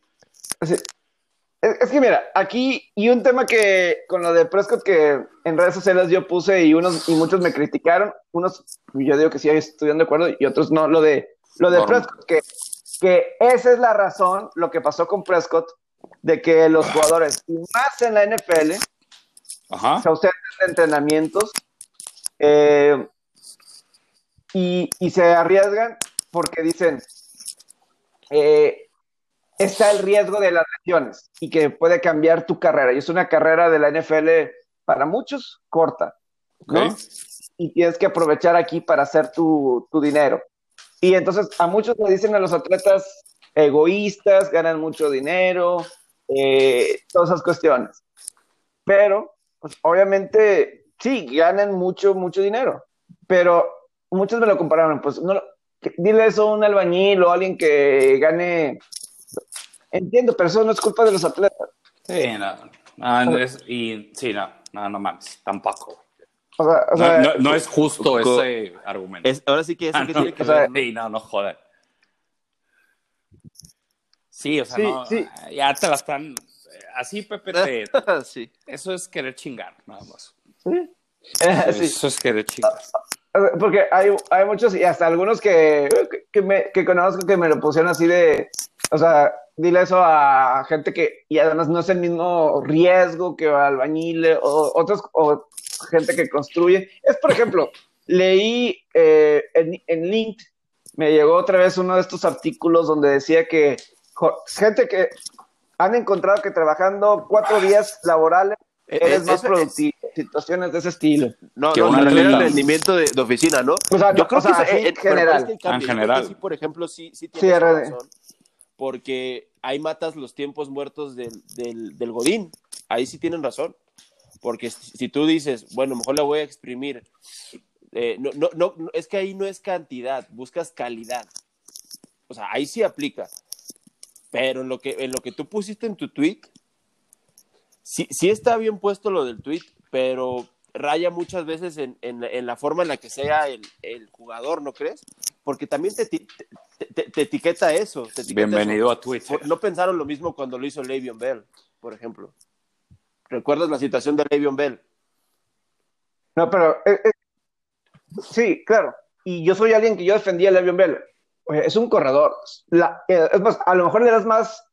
Es, que mira, aquí, y un tema que con lo de Prescott que en redes sociales yo puse y unos y muchos me criticaron, unos yo digo que sí estoy de acuerdo y otros no, lo de lo de Prescott, que, que esa es la razón, lo que pasó con Prescott, de que los jugadores, más en la NFL, Ajá. se ausentan de entrenamientos eh, y, y, se arriesgan porque dicen, eh, está el riesgo de las lesiones y que puede cambiar tu carrera. Y es una carrera de la NFL para muchos corta, ¿no? Y tienes que aprovechar aquí para hacer tu, dinero. Y entonces a muchos le dicen a los atletas egoístas, ganan mucho dinero, eh, todas esas cuestiones. Pero, pues obviamente, sí, ganan mucho, mucho dinero. Pero muchos me lo compararon, pues no, dile eso a un albañil o a alguien que gane Entiendo, pero eso no es culpa de los atletas.
Sí, no. no y sí, no, no, no mames, tampoco. O sea, o sea, no, no, es justo ese argumento.
ahora sí que eso
ah,
que tiene que ver.
Sí, no, no joder. Sí, o sea, no, ya te la están. Así, Pepe, te, *laughs* sí. eso es querer chingar, nada más. ¿Sí? Eso *laughs* es querer chingar.
Porque hay, hay muchos, y hasta algunos que, que, me, que conozco que me lo pusieron así de. O sea, dile eso a gente que, y además no es el mismo riesgo que albañil o otros, o gente que construye. Es, por ejemplo, leí eh, en, en Link, me llegó otra vez uno de estos artículos donde decía que gente que han encontrado que trabajando cuatro días laborales eh, eres más productivo. Situaciones de ese estilo.
No, que no, el rendimiento de, oficina, ¿no?
Yo creo que en general.
en general. Sí, por ejemplo, sí, sí tienes razón porque ahí matas los tiempos muertos del, del, Godín. Ahí sí tienen razón. Porque si tú dices, bueno, mejor la voy a exprimir, eh, no, no, no, es que ahí no es cantidad, buscas calidad. O sea, ahí sí aplica. Pero en lo que, en lo que tú pusiste en tu tweet, sí, sí está bien puesto lo del tweet, pero raya muchas veces en, en, la forma en la que sea el, el jugador, ¿no crees? Porque también te, te, etiqueta eso.
Bienvenido a Twitter.
No pensaron lo mismo cuando lo hizo Le'Veon Bell, por ejemplo. ¿Recuerdas la situación de Le'Veon Bell?
No, pero eh, eh, sí, claro. Y yo soy alguien que yo defendía a Le'Veon Bell. es un corredor. Eh, es más, a lo mejor le das más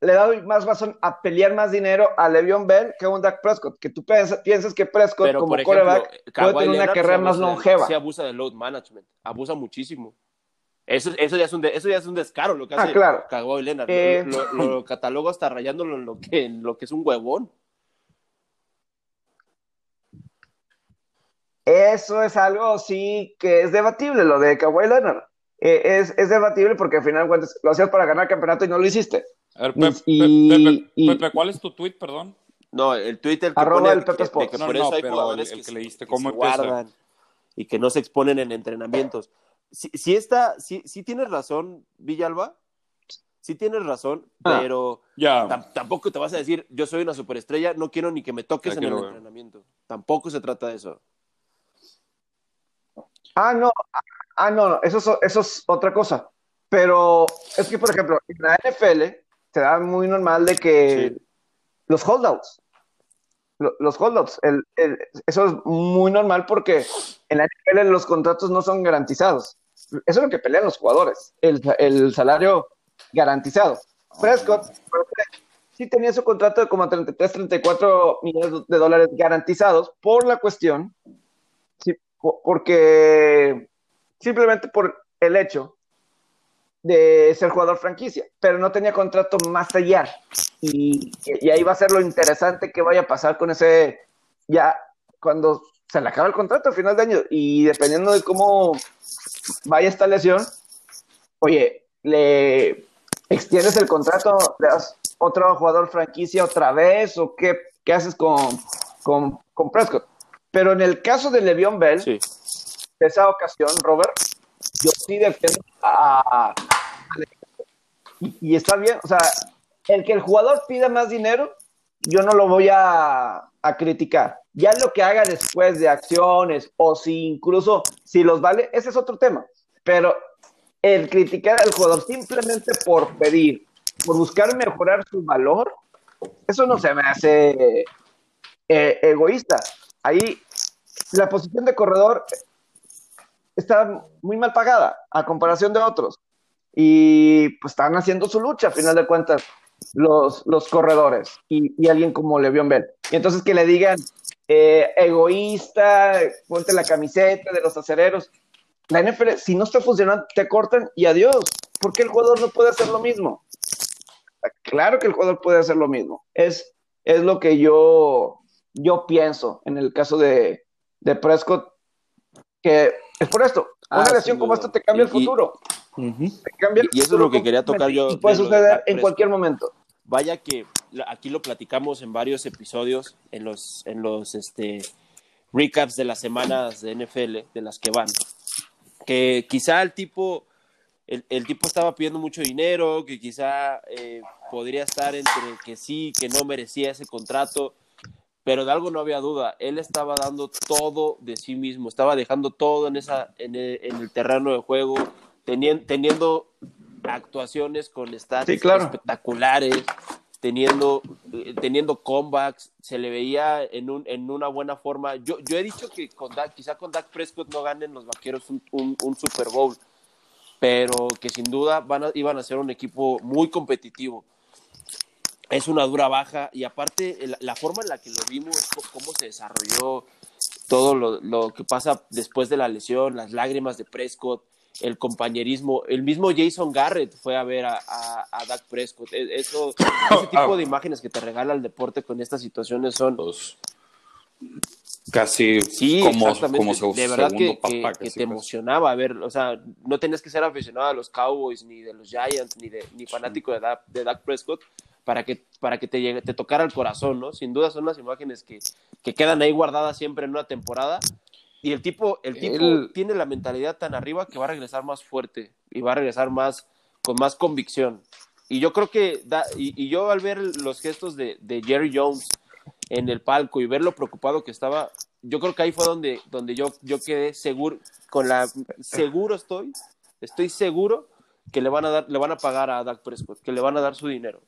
le doy más razón a pelear más dinero a Le'Veon Bell que a un Dak Prescott, que tú piensas, que Prescott como coreback puede tener una carrera más longeva.
Sí abusa del load management, abusa muchísimo. Eso, eso, ya es un eso ya es un descaro lo que
ah,
hace
claro.
Kawhi Leonard. Eh, lo, *laughs* catalogo hasta rayándolo en lo que, en lo que es un huevón.
Eso es algo sí que es debatible, lo de Kawhi Leonard. Eh, es, es, debatible porque al final lo hacías para ganar el campeonato y no lo hiciste.
A ver, Pepe, ¿cuál es tu tweet, perdón?
No, el Twitter
que Arroba el Pepe
que, por eso hay jugadores que, leíste, ¿cómo guardan y que no se exponen en entrenamientos. Si, si, está, si, si tienes razón, Villalba, sí tienes razón, ah, pero tampoco te vas a decir, yo soy una superestrella, no quiero ni que me toques en el entrenamiento. Tampoco se trata de eso.
Ah, no, ah, no, no, eso, eso es otra cosa. Pero es que, por ejemplo, en la NFL se da muy normal de que los holdouts, los holdouts, el, eso es muy normal porque en la NFL los contratos no son garantizados. Eso es lo que pelean los jugadores, el, salario garantizado. Prescott sí tenía su contrato de como 33, 34 millones de dólares garantizados por la cuestión, sí, porque simplemente por el hecho de ser jugador franquicia, pero no tenía contrato más allá. Y, ahí va a ser lo interesante que vaya a pasar con ese, ya cuando se le acaba el contrato a final de año y dependiendo de cómo vaya esta lesión, oye, le extiendes el contrato, le das otro jugador franquicia otra vez o qué, qué haces con, con, con, Prescott. Pero en el caso de Le'Veon Bell, de esa ocasión, Robert, yo sí defiendo a, y, está bien, o sea, el que el jugador pida más dinero, yo no lo voy a, a criticar. Ya lo que haga después de acciones o si incluso si los vale, ese es otro tema. Pero el criticar al jugador simplemente por pedir, por buscar mejorar su valor, eso no se me hace eh, egoísta. Ahí la posición de corredor está muy mal pagada a comparación de otros. Y pues están haciendo su lucha, a final de cuentas, los, los corredores y, alguien como Le'Veon Bell. Y entonces que le digan eh, egoísta, ponte la camiseta de los acereros. La NFL, si no está funcionando, te cortan y adiós. ¿Por qué el jugador no puede hacer lo mismo? Claro que el jugador puede hacer lo mismo. Es, es lo que yo, yo pienso en el caso de, de Prescott, que es por esto. Una ah, lesión como esta te cambia el futuro.
y, eso es lo que quería tocar yo.
Y puede suceder en cualquier momento.
Vaya que aquí lo platicamos en varios episodios, en los, en los este, recaps de las semanas de NFL, de las que van. Que quizá el tipo, el, tipo estaba pidiendo mucho dinero, que quizá eh, podría estar entre que sí, que no merecía ese contrato pero de algo no había duda, él estaba dando todo de sí mismo, estaba dejando todo en, esa, en, el, terreno de juego, teniendo, teniendo actuaciones con stats espectaculares, teniendo, eh, teniendo comebacks, se le veía en, un, en una buena forma. Yo, yo he dicho que con quizá con Dak Prescott no ganen los vaqueros un, un, Super Bowl, pero que sin duda van iban a ser un equipo muy competitivo es una dura baja y aparte la, forma en la que lo vimos, cómo se desarrolló todo lo, que pasa después de la lesión, las lágrimas de Prescott, el compañerismo, el mismo Jason Garrett fue a ver a, a, Dak Prescott. E, eso, *coughs* ese tipo de imágenes que te regala el deporte con estas situaciones son
casi
sí, como, como de verdad que, te emocionaba ver, o sea, no tenías que ser aficionado a los Cowboys ni de los Giants ni de ni fanático de de Dak Prescott para que, para que te, llegue, te tocara el corazón, ¿no? Sin duda son las imágenes que, que quedan ahí guardadas siempre en una temporada. Y el tipo, el tipo tiene la mentalidad tan arriba que va a regresar más fuerte y va a regresar más con más convicción. Y yo creo que, da, y, yo al ver los gestos de, de, Jerry Jones en el palco y ver lo preocupado que estaba, yo creo que ahí fue donde, donde yo, yo quedé seguro, con la, seguro estoy, estoy seguro que le van a dar, le van a pagar a Dak Prescott, que le van a dar su dinero.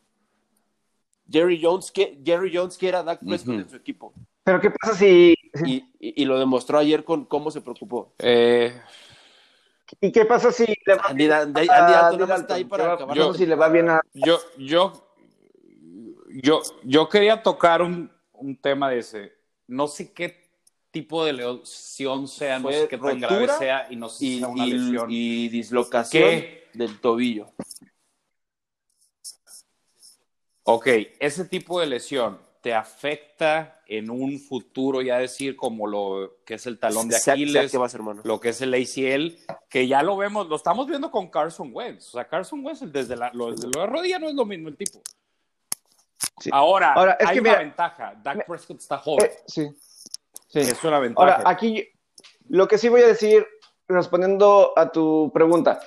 Jerry Jones, que, Jerry Jones quiere a Dak Prescott en su equipo.
Pero ¿qué pasa si...? *laughs*
Y, lo demostró ayer con cómo se preocupó.
Eh, ¿Y qué pasa si le va, Andy, está ahí para acabar. Yo, si le va bien a...
Yo, yo, yo, yo quería tocar un, un tema de ese. No sé qué tipo de lesión sea, no sé qué tan grave sea y no sé si sea una lesión.
Y dislocación del tobillo.
Ok, ese tipo de lesión te afecta en un futuro, ya decir, como lo que es el talón de Aquiles, lo que es el ACL, que ya lo vemos, lo estamos viendo con Carson Wentz. O sea, Carson Wentz desde la, lo, desde la rodilla no es lo mismo el tipo. Ahora, Ahora es hay una ventaja. Dak Prescott está joven.
Eh, sí.
sí. Es una ventaja.
Ahora, aquí lo que sí voy a decir, respondiendo a tu pregunta.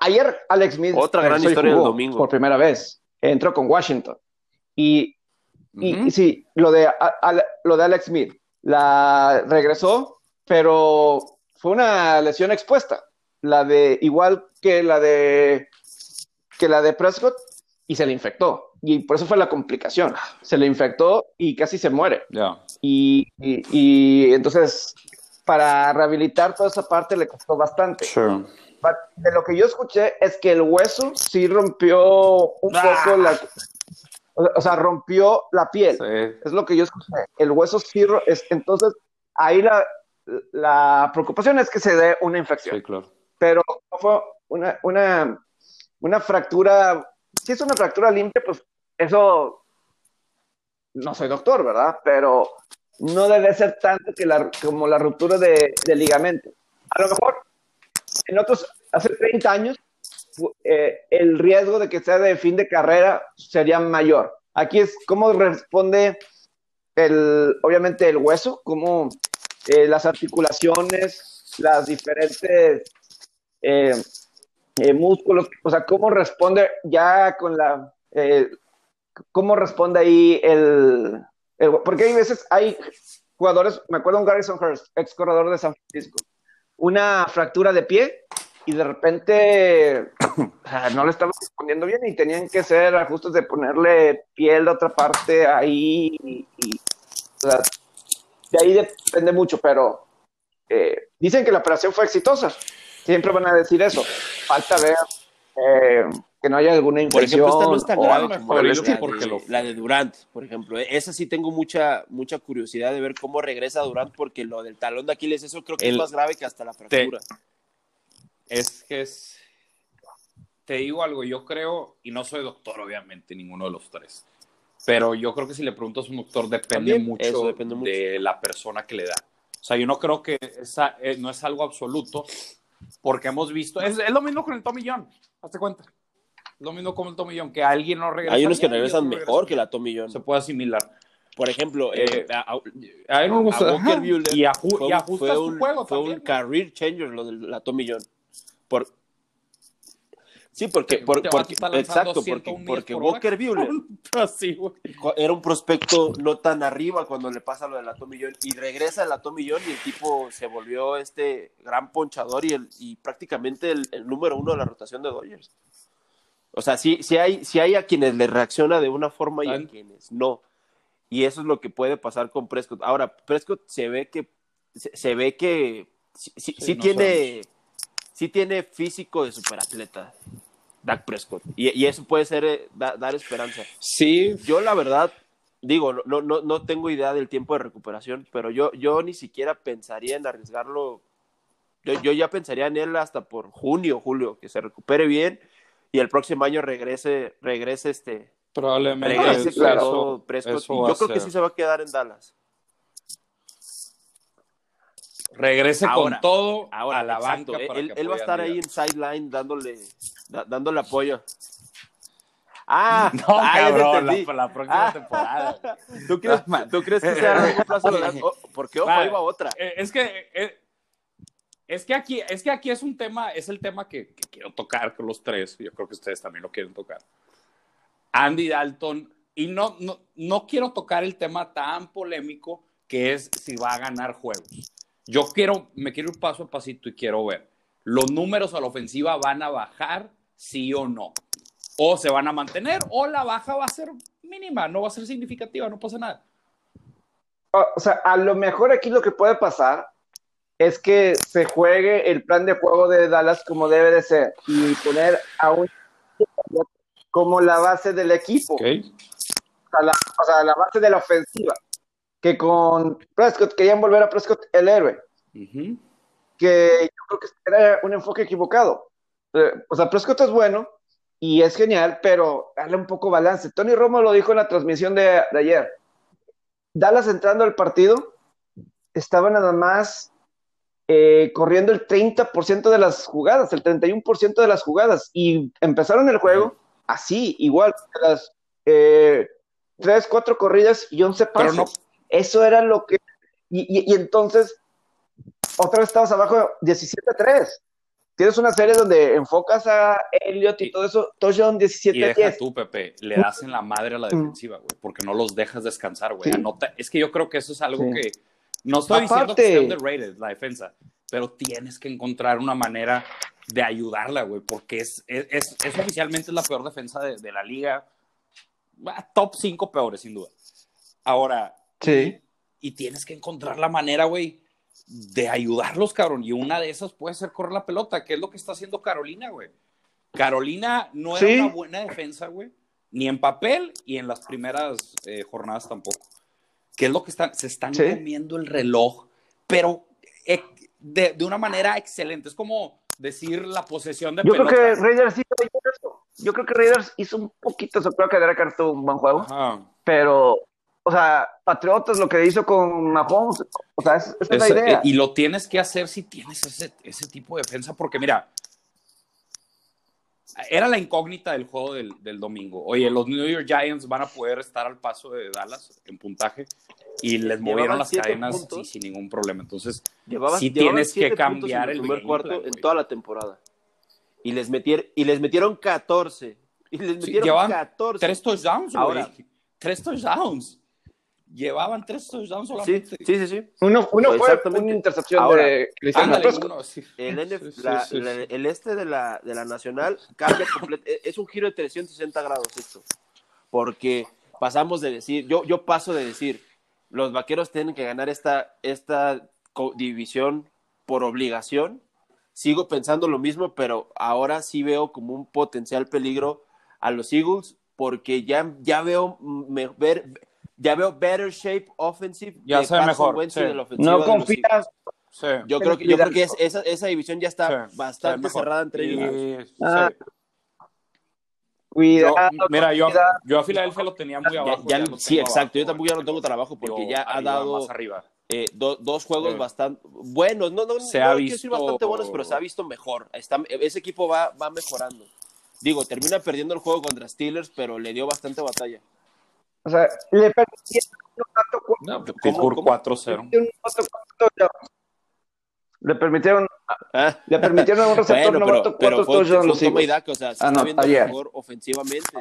ayer Alex Smith.
Otra gran historia del domingo.
Por primera vez entró con Washington. Y, y, sí, lo de, lo de Alex Smith, la regresó, pero fue una lesión expuesta. La de, igual que la de, que la de Prescott, y se le infectó. Y por eso fue la complicación. Se le infectó y casi se muere. Y, y, entonces, para rehabilitar toda esa parte le costó bastante de lo que yo escuché es que el hueso sí rompió un ah. poco la. O sea, rompió la piel. Es lo que yo escuché. El hueso sí. Es, entonces, ahí la, la preocupación es que se dé una infección.
Sí, claro.
Pero fue una, una, una fractura. Si es una fractura limpia, pues eso. No soy doctor, ¿verdad? Pero no debe ser tanto que la, como la ruptura de, de ligamento. A lo mejor en otros, hace 30 años, eh, el riesgo de que sea de fin de carrera sería mayor. Aquí es cómo responde el, obviamente el hueso, cómo eh, las articulaciones, las diferentes, eh, eh, músculos, o sea, cómo responde ya con la, cómo responde ahí el, porque hay veces, hay jugadores, me acuerdo un Garrison Hurst, ex corredor de San Francisco, una fractura de pie y de repente *coughs* no le estaba respondiendo bien y tenían que hacer ajustes de ponerle piel de otra parte ahí y, de ahí depende mucho, pero eh, dicen que la operación fue exitosa. Siempre van a decir eso. Falta ver eh, que no haya alguna infección.
Por ejemplo, esta no grave como la, de, Durant, por ejemplo. Esa sí tengo mucha, mucha curiosidad de ver cómo regresa Durant, porque lo del talón de Aquiles, eso creo que es más grave que hasta la fractura.
es que es. Te digo algo, yo creo, y no soy doctor, obviamente, ninguno de los tres. Pero yo creo que si le preguntas a un doctor, depende, mucho, depende mucho de la persona que le da. O sea, yo no creo que esa, eh, no es algo absoluto, porque hemos visto, es, lo mismo con el Tomillón, hazte cuenta. Lo mismo con el Tomillón, que alguien no regresa.
Hay unos que regresan mejor que la Tomillón.
Se puede asimilar.
Por ejemplo, eh,
eh, a, a, mí me gusta.
y, a, y ajusta su juego Fue un career changer lo de la Tomillón. Por, Sí, porque, porque exacto, porque, porque Walker Buehler *laughs* era un prospecto no tan arriba cuando le pasa lo de la Millón y regresa la Millón y el tipo se volvió este gran ponchador y, el, y prácticamente el, número uno de la rotación de Dodgers. O sea, sí, sí, hay, sí hay a quienes le reacciona de una forma y a quienes no. Y eso es lo que puede pasar con Prescott. Ahora, Prescott se ve que se, ve que sí, tiene sí tiene físico de superatleta, Dak Prescott. Y, eso puede ser eh, dar esperanza.
Sí.
Yo, la verdad, digo, no, no, no tengo idea del tiempo de recuperación, pero yo, yo ni siquiera pensaría en arriesgarlo. Yo, ya pensaría en él hasta por junio, julio, que se recupere bien y el próximo año regrese, regrese este.
Probablemente.
Regrese claro, Prescott. yo creo que sí se va a quedar en Dallas
regrese con todo
a la banca. Él, va a estar ahí en sideline dándole, dándole apoyo.
Ah, *laughs* no, cabrón, la, próxima ah. temporada. *laughs*
¿Tú crees, ¿Tú crees que sea a largo plazo? *laughs* Oh, porque ojo, iba otra.
Eh, es que, eh, es que aquí, es que aquí es un tema, es el tema que, quiero tocar con los tres. Yo creo que ustedes también lo quieren tocar. Andy Dalton, y no, no, no quiero tocar el tema tan polémico que es si va a ganar juegos. Yo quiero, me quiero ir paso a pasito y quiero ver, ¿los números a la ofensiva van a bajar, sí o no? O se van a mantener, o la baja va a ser mínima, no va a ser significativa, no pasa nada.
O sea, a lo mejor aquí lo que puede pasar es que se juegue el plan de juego de Dallas como debe de ser y poner a un como la base del equipo. la, o sea, la base de la ofensiva que con Prescott querían volver a Prescott el héroe. Que yo creo que era un enfoque equivocado. Eh, o sea, Prescott es bueno y es genial, pero darle un poco balance. Tony Romo lo dijo en la transmisión de, ayer. Dallas entrando al partido, estaba nada más eh, corriendo el 30% de las jugadas, el 31% de las jugadas, y empezaron el juego así, igual, las eh, 3, 4 corridas y 11 pasos. Eso era lo que... Y, entonces, otra vez estabas abajo 17-3. Tienes una serie donde enfocas a Elliot y todo eso, touchdown 17 Y deja
tú, Pepe, le das en la madre a la defensiva, güey, porque no los dejas descansar, güey. Es que yo creo que eso es algo que... No estoy diciendo que sea underrated la defensa, pero tienes que encontrar una manera de ayudarla, güey, porque es, es, es, oficialmente la peor defensa de, de la liga. Top 5 peores, sin duda. Ahora,
Sí.
Y, tienes que encontrar la manera, güey, de ayudarlos, cabrón. Y una de esas puede ser correr la pelota, que es lo que está haciendo Carolina, güey. Carolina no era una buena defensa, güey. Ni en papel y en las primeras eh, jornadas tampoco. Que es lo que están, se están comiendo el reloj, pero eh, de, una manera excelente. Es como decir la posesión de
Yo creo que Raiders hizo eso. Yo creo que Raiders hizo un poquito, se creo que Derek tuvo un buen juego, pero o sea, Patriotas lo que hizo con Mahomes, o sea, esa es, la idea.
Y lo tienes que hacer si tienes ese, ese tipo de defensa, porque mira, era la incógnita del juego del, del, domingo. Oye, los New York Giants van a poder estar al paso de Dallas en puntaje y les movieron las cadenas sin ningún problema. Entonces, sí tienes que cambiar el
primer cuarto en toda la temporada. y les, metieron, y les metieron 14. Y les metieron 14.
Tres touchdowns, Ahora, tres touchdowns. Llevaban tres touchdowns solamente.
Sí, sí, sí.
Uno, uno fue una intercepción Ahora, de
el, el, este de la, de la Nacional cambia. E, es un giro de 360 grados esto. Porque pasamos de decir, yo, yo paso de decir, los vaqueros tienen que ganar esta, esta división por obligación. Sigo pensando lo mismo, pero ahora sí veo como un potencial peligro a los Eagles porque ya, ya veo ver, ya veo better shape offensive
ya se mejor
no confías
yo creo que yo creo que esa, esa división ya está bastante cerrada entre ellos
ah. Cuidado,
mira, yo, yo a Filadelfia lo tenía muy abajo.
sí, exacto. Yo tampoco ya no tengo trabajo porque ya ha dado
arriba.
Eh, dos juegos bastante buenos. No, no,
se ha visto...
bastante buenos, pero se ha visto mejor. Está, ese equipo va, va mejorando. Digo, termina perdiendo el juego contra Steelers, pero le dio bastante batalla.
O sea, le permitieron
no, Pittsburgh 4-0.
Le permitieron, ah. le permitieron a un receptor
bueno,
novato
pero, pero fue, fue un toma y daca, o sea, se ah, está no, viendo ayer. mejor ofensivamente.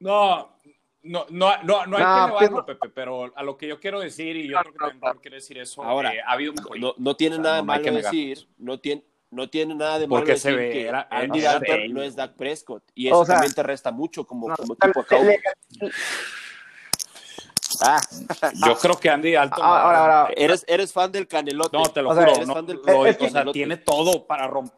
No, no, no, no, no hay no, que nevarlo, Pepe, pero a lo que yo quiero decir, y yo creo que también quiere decir eso,
Ahora,
eh, ha habido
No, no tiene o sea, nada no malo decir, no tiene, no tiene nada de malo
Porque
decir
se ve,
que
era,
Andy Dalton no es Dak Prescott. Y eso o sea, también te resta mucho como, como tipo de
Ah. *laughs* Yo creo que Andy Dalton.
Ah, ahora, ahora,
eres, eres fan del canelote.
No, te lo juro. Sea, no, del, lo, o sea, tiene todo para romper.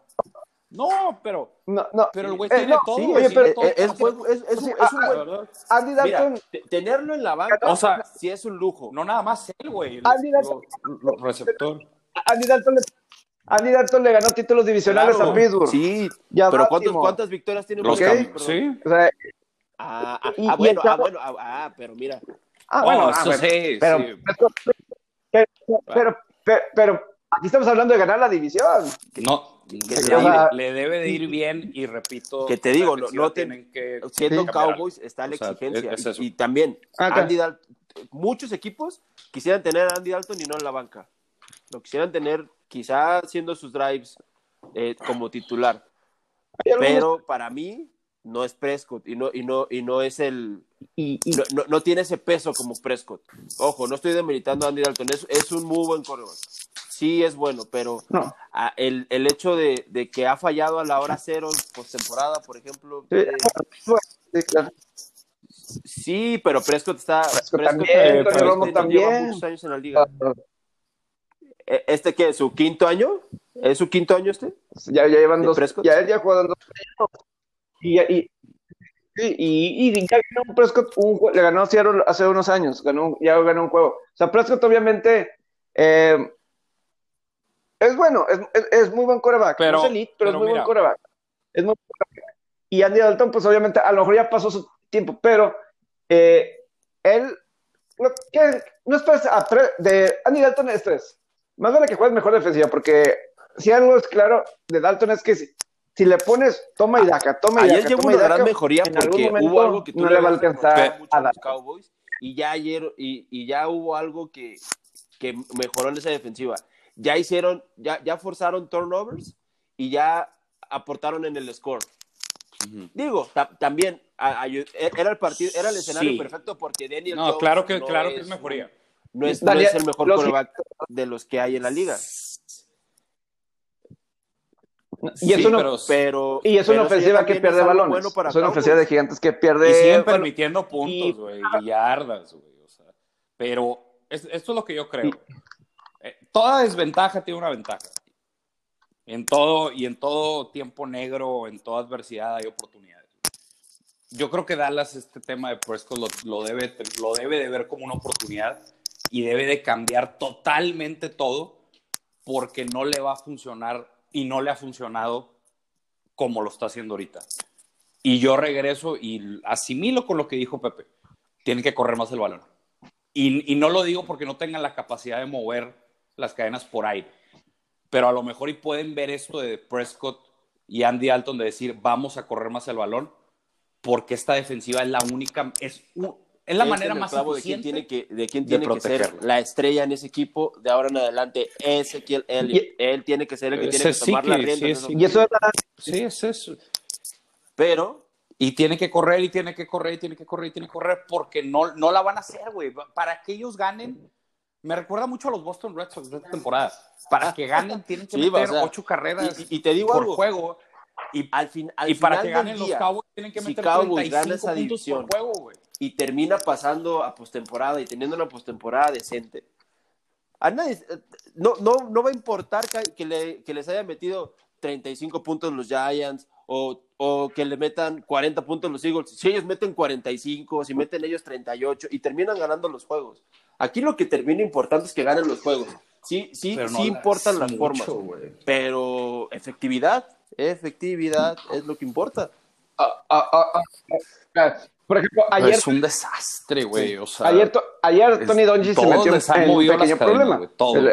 No, pero.
No, no.
Pero el güey eh, tiene
no,
todo.
Sí, oye, pero,
es, es, es, es, un, es un buen.
Andy Dalton.
Mira, tenerlo en la banca,
o sea,
sí es un lujo.
No nada más él, güey.
Andy Dalton.
Lo, lo, receptor.
Andy Dalton le Andy Dalton le ganó títulos divisionales
claro,
a Pittsburgh.
Sí, ya pero ¿cuántos, ¿cuántas victorias tiene
okay.
Sí.
O sea,
ah, ah, ah, bueno, ah, bueno, ah, ah, pero mira.
Ah, bueno,
oh, eso sí,
pero,
sí.
Pero, pero, pero, pero, aquí estamos hablando de ganar la división.
No, que le, sea, le, debe de ir bien y repito.
Que te digo, no, no tienen que. Siendo sí, Cowboys está la exigencia.
O sea, es,
y, y, también, okay. Andy Dalton, muchos equipos quisieran tener a Andy Dalton y no en la banca. Lo quisieran tener quizá haciendo sus drives eh, como titular. Pero para mí no es Prescott y no, y no, y no es el. Y, y... No, no, tiene ese peso como Prescott. Ojo, no estoy demeritando a Andy Dalton, es, es un muy buen corredor. Sí es bueno, pero
no.
a, el, el, hecho de, de, que ha fallado a la hora cero postemporada, por ejemplo.
Sí,
eh,
sí,
sí, pero Prescott está.
Prescott, Prescott también,
Prescott
Romo también.
Lleva muchos años en la liga. ¿Este qué es su quinto año? ¿Es su quinto año este?
Ya, ya llevan dos. Prescott? Ya él ya jugado dos años. Y, y, y, y, ya ganó Prescott un, le ganó Seattle hace unos años, ganó, ya ganó un juego. O sea, Prescott obviamente eh, es bueno, es, es, es, muy buen coreback.
Pero,
no es elite, pero, pero es muy mira. buen coreback. Es muy Y Andy Dalton, pues obviamente, a lo mejor ya pasó su tiempo, pero eh, él, lo que, no esperes de Andy Dalton es tres. Más vale que juegues mejor defensiva, porque si algo es claro de Dalton es que si, si le pones toma y daca, toma y daca.
Ayer llegó una gran mejoría porque hubo algo que tú
no le va a alcanzar
a los Cowboys y ya ayer y, y, ya hubo algo que, que mejoró en esa defensiva. Ya hicieron, ya, ya forzaron turnovers y ya aportaron en el score. Uh -huh. Digo, ta también a, a, era el partido, era el escenario
Sí.
perfecto porque Daniel
No,
Jones
claro que,
no
claro que
es
es mejoría.
No es, no es el mejor
los-
quarterback de los que hay en la liga.
Y es
Sí,
una,
pero-
Pero,
y es una ofensiva que pierde balones.
bueno para
es una ofensiva de gigantes que
Y
pierde.
siguen
bueno,
permitiendo
y-
puntos, güey, y yardas, güey. O sea, pero es- esto es lo que yo creo. Eh, toda desventaja tiene una ventaja. En todo, y en todo tiempo negro, en toda adversidad hay oportunidades. Yo creo que Dallas este tema de Prescott lo, lo debe, lo debe de ver como una oportunidad y debe de cambiar totalmente todo porque no le va a funcionar y no le ha funcionado como lo está haciendo ahorita. Y yo regreso y asimilo con lo que dijo Pepe. Tienen que correr más el balón. Y, y, no lo digo porque no tengan la capacidad de mover las cadenas por aire. Pero a lo mejor y pueden ver esto de Prescott y Andy Alton de decir vamos a correr más el balón porque esta defensiva es la única, es, es la manera más eficiente
de quién tiene que, de quién tiene que ser la estrella en ese equipo de ahora en adelante. Ezequiel Elliott. Él tiene que ser el que tiene que tomar la rienda.
Sí, y eso es la...
Sí, es eso.
Pero
y tiene que correr, y tiene que correr, y tiene que correr, y tiene que correr, porque no, no la van a hacer, güey. Para que ellos ganen, me recuerda mucho a los Boston Red Sox de esta temporada. Para que ganen, *laughs* tienen que meter ocho carreras
y, te digo
por juego. Y,
al fin,
y para que ganen los Cowboys, tienen que meter si 35 puntos por juego, güey.
Y termina pasando a postemporada y teniendo una postemporada decente. A nadie, no, no, no va a importar que, le, que les haya metido 35 puntos los Giants o o que le metan 40 puntos los Eagles. Si ellos meten 45, si meten ellos 38 y terminan ganando los juegos. Aquí lo que termina importante es que ganen los juegos. Sí, sí, sí importan las formas, pero efectividad, efectividad es lo que importa.
Ah, ah, ah, por ejemplo, ayer
es un desastre, güey. O sea,
ayer, ayer Tony Donji se metió en un pequeño problema.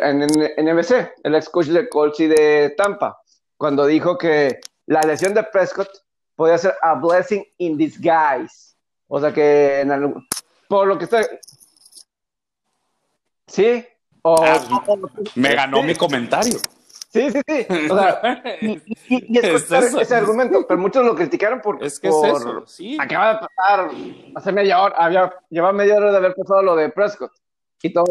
en, en, NBC, el ex coach de Colts y de Tampa, cuando dijo que la lesión de Prescott podría ser a blessing in disguise. O sea que por lo que está. Sí.
Ah, me ganó mi comentario.
Sí, sí, sí. O sea, *laughs* y, es, ese argumento, pero muchos lo criticaron por.
Es que es eso, sí.
Acaba de pasar hace media hora, había, llevaba media hora de haber pasado lo de Prescott. Y todo.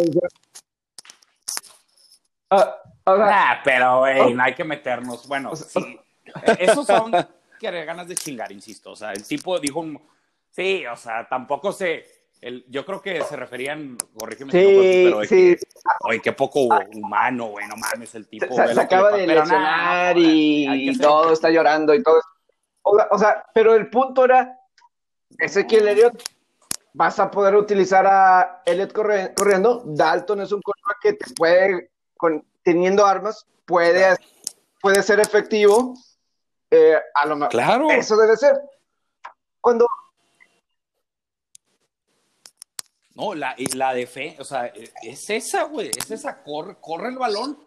Ah, ah, pero, güey, oh. no hay que meternos. Bueno, sí. Esos son que ganas de chingar, insisto. O sea, el tipo dijo un... Sí, o sea, tampoco se... El, yo creo que se referían, corrígeme
sí, pero sí.
oye, qué poco humano, güey, no mames, el tipo.
Se, acaba de lesionar y, todo está llorando y todo. O, sea, pero el punto era, Ezequiel Elliott, vas a poder utilizar a Elliott corriendo, Dalton es un coreback que te puede, con, teniendo armas, puede, puede ser efectivo, eh, a lo mejor.
Claro.
Eso debe ser. Cuando.
No, la, la defensa, o sea, es esa, güey, es esa, corre, corre el balón.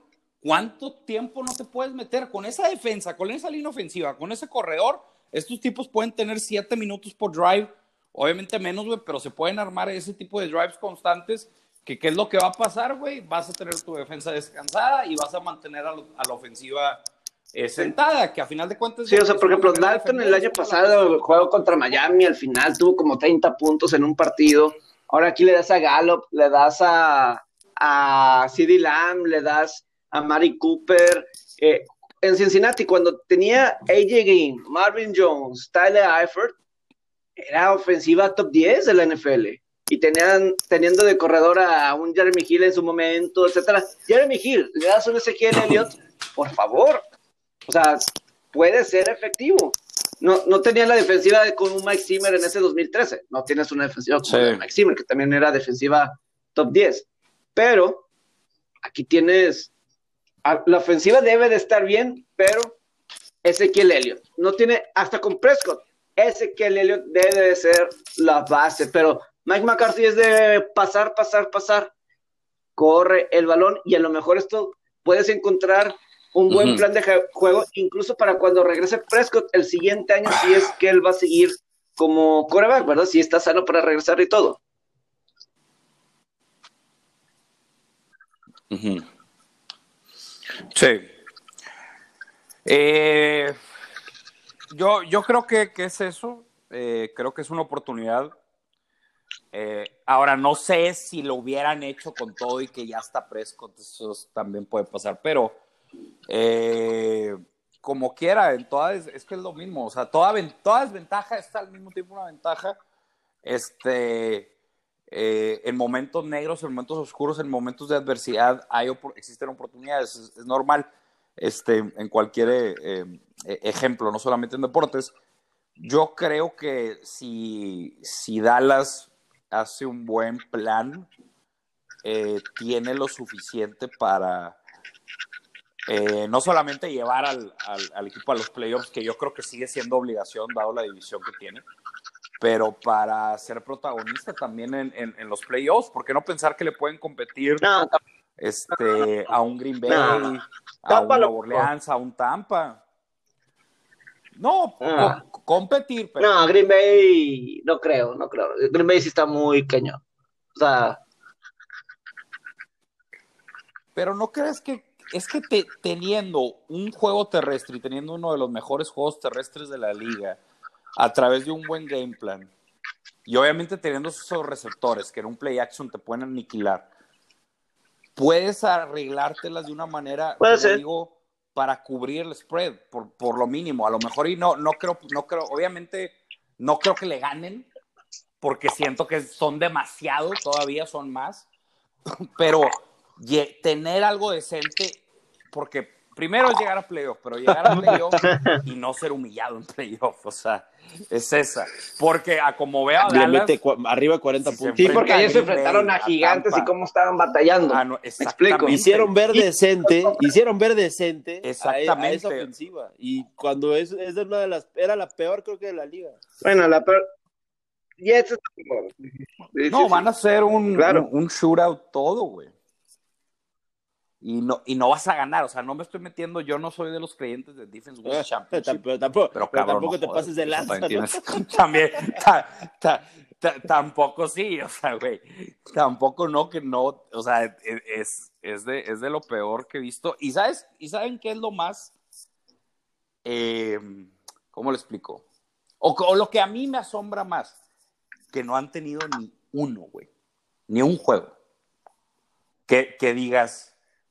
¿Cuánto tiempo no te puedes meter con esa defensa, con esa línea ofensiva, con ese corredor? Estos tipos pueden tener siete minutos por drive, obviamente menos, güey, pero se pueden armar ese tipo de drives constantes. Que, ¿Qué es lo que va a pasar, güey? Vas a tener tu defensa descansada y vas a mantener a la ofensiva sentada, que a final de cuentas...
Sí, o sea, por ejemplo, Dalton el año pasado jugó contra Miami, al final tuvo como 30 puntos en un partido. Ahora aquí le das a Gallup, le das a, a Lamb, le das a Mari Cooper. Eh, en Cincinnati, cuando tenía AJ Green, Marvin Jones, Tyler Eifert, era ofensiva top 10 de la NFL. Y tenían, teniendo de corredor a un Jeremy Hill en su momento, etcétera. Jeremy Hill, le das un Ezequiel Elliott, por favor, o sea, puede ser efectivo. No, no tenía la defensiva con un Mike Zimmer en ese 2013. No tienes una defensiva como Mike Zimmer, que también era defensiva top 10. Pero aquí tienes. La ofensiva debe de estar bien, pero Ezequiel Elliott no tiene, hasta con Prescott, Ezequiel Elliott debe de ser la base, pero Mike McCarthy es de pasar, pasar, pasar, corre el balón y a lo mejor esto puedes encontrar un buen plan de juego, incluso para cuando regrese Prescott el siguiente año, si es que él va a seguir como coreback, ¿verdad? Si está sano para regresar y todo.
Sí. Eh, yo, yo creo que, es eso. Eh, creo que es una oportunidad. Eh, ahora, no sé si lo hubieran hecho con todo y que ya está Prescott, eso también puede pasar, pero eh, como quiera, en todas, es que es lo mismo, o sea, toda, toda desventaja está al mismo tiempo una ventaja. Este, eh, en momentos negros, en momentos oscuros, en momentos de adversidad, hay, existen oportunidades, es, normal este, en cualquier eh, ejemplo, no solamente en deportes. Yo creo que si, si Dallas hace un buen plan, tiene lo suficiente para, eh, no solamente llevar al, equipo a los playoffs, que yo creo que sigue siendo obligación dado la división que tiene, pero para ser protagonista también en, los playoffs, porque no pensar que le pueden competir este, a un Green Bay, a un Nueva Orleans, a un Tampa. No, ah. competir.
Pero... No, Green Bay no creo, no creo. Green Bay sí está muy cañón. O sea.
Pero no crees que es que teniendo un juego terrestre y teniendo uno de los mejores juegos terrestres de la liga a través de un buen game plan y obviamente teniendo esos receptores que en un play action te pueden aniquilar, puedes arreglártelas de una manera, digo, para cubrir el spread, por, por, lo mínimo. A lo mejor y no, no creo, no creo, obviamente no creo que le ganen, porque siento que son demasiado, todavía son más, *laughs* pero tener algo decente, porque primero es llegar a playoff, pero llegar a playoff *laughs* y no ser humillado en playoff, o sea, es esa. Porque a como veo a Dallas,
arriba de 40 puntos.
Sí, porque ayer se enfrentaron a gigantes y cómo estaban batallando. Ah,
hicieron ver decente, *laughs* hicieron ver decente a, esa ofensiva. Y cuando es, es una de las, era la peor creo que de la liga.
Bueno, la peor.
no, van a ser un, un, un shootout todo, güey y no, y no vas a ganar. O sea, no me estoy metiendo, yo no soy de los creyentes de Defense Wins Championship.
Pero tampoco, pero, tampoco te pases de lanza.
También, *laughs* tampoco sí, o sea, güey. Tampoco no, que no, o sea, e, es, es, de, es de lo peor que he visto. ¿Y sabes? ¿Y saben qué es lo más? Eh, ¿Cómo lo explico? O, o lo que a mí me asombra más, que no han tenido ni uno, güey. Ni un juego. Que, que digas,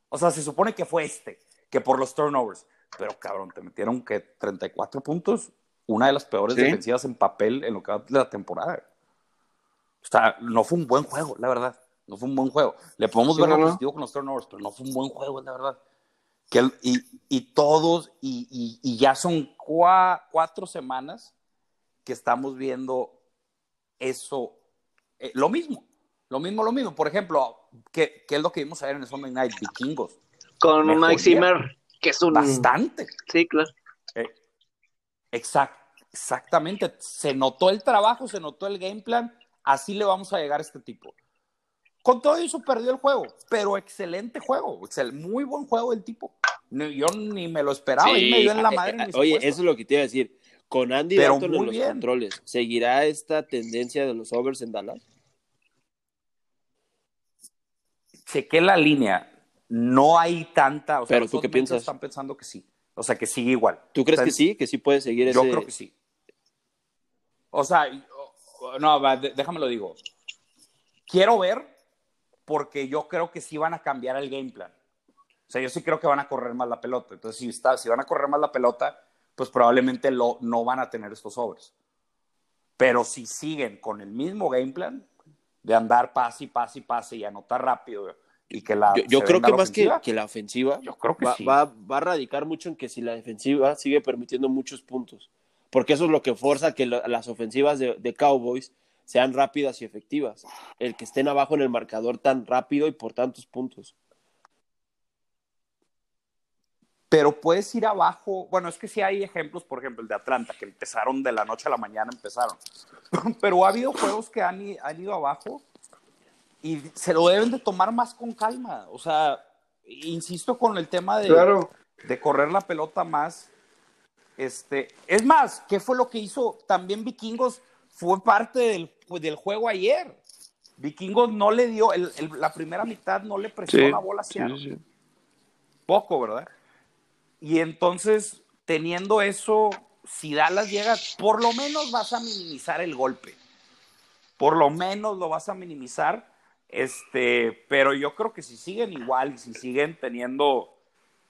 o sea, se supone que fue este, que por los turnovers. Pero cabrón, te metieron que 34 puntos, una de las peores defensivas en papel en lo que va de la temporada. O sea, no fue un buen juego, la verdad. No fue un buen juego. Le podemos ver lo positivo con los turnovers, pero no fue un buen juego, la verdad. Que y, y, todos, y, y, ya son cuatro semanas que estamos viendo eso, eh, lo mismo, lo mismo, lo mismo. Por ejemplo, ¿qué, es lo que vimos ayer en el Sunday Night? Vikingos.
Con Mike Zimmer, que es un...
Bastante.
Sí, claro.
Eh, exactamente. Se notó el trabajo, se notó el game plan. Así le vamos a llegar a este tipo. Con todo eso perdió el juego, pero excelente juego. Muy buen juego el tipo. Yo ni me lo esperaba y me dio en la madre.
Eh, oye, eso es lo que te iba a decir. Con Andy Dalton en los controles, ¿seguirá esta tendencia de los overs en Dallas?
Chequé la línea, no hay tanta. O sea,
Pero tú qué piensas?
Están pensando que sí. O sea, que sigue igual.
¿Tú crees que sí? ¿Que sí puede seguir
ese...? Yo creo que sí. O sea, no, déjame lo digo. Quiero ver porque yo creo que sí van a cambiar el game plan. O sea, yo sí creo que van a correr más la pelota. Entonces, si, está, si van a correr más la pelota, pues probablemente lo, no van a tener estos overs. Pero si siguen con el mismo game plan, de andar pase y pase y pase y anotar rápido y que la
yo, creo que más que, que, la ofensiva
yo creo que
va,
sí.
va, va, a radicar mucho en que si la defensiva sigue permitiendo muchos puntos porque eso es lo que forza que las ofensivas de, de, Cowboys sean rápidas y efectivas. El que estén abajo en el marcador tan rápido y por tantos puntos
pero puedes ir abajo. Bueno, es que sí hay ejemplos, por ejemplo, el de Atlanta, que empezaron de la noche a la mañana, empezaron. *laughs* Pero ha habido juegos que han, han ido abajo y se lo deben de tomar más con calma. O sea, insisto con el tema de, de correr la pelota más. Este, es más, ¿qué fue lo que hizo también Vikingos? Fue parte del, pues, del juego ayer. Vikingos no le dio, el, la primera mitad no le prestó la bola hacia. Poco, ¿verdad? Y entonces, teniendo eso, si Dallas llega, por lo menos vas a minimizar el golpe. Por lo menos lo vas a minimizar. Este, pero yo creo que si siguen igual si siguen teniendo.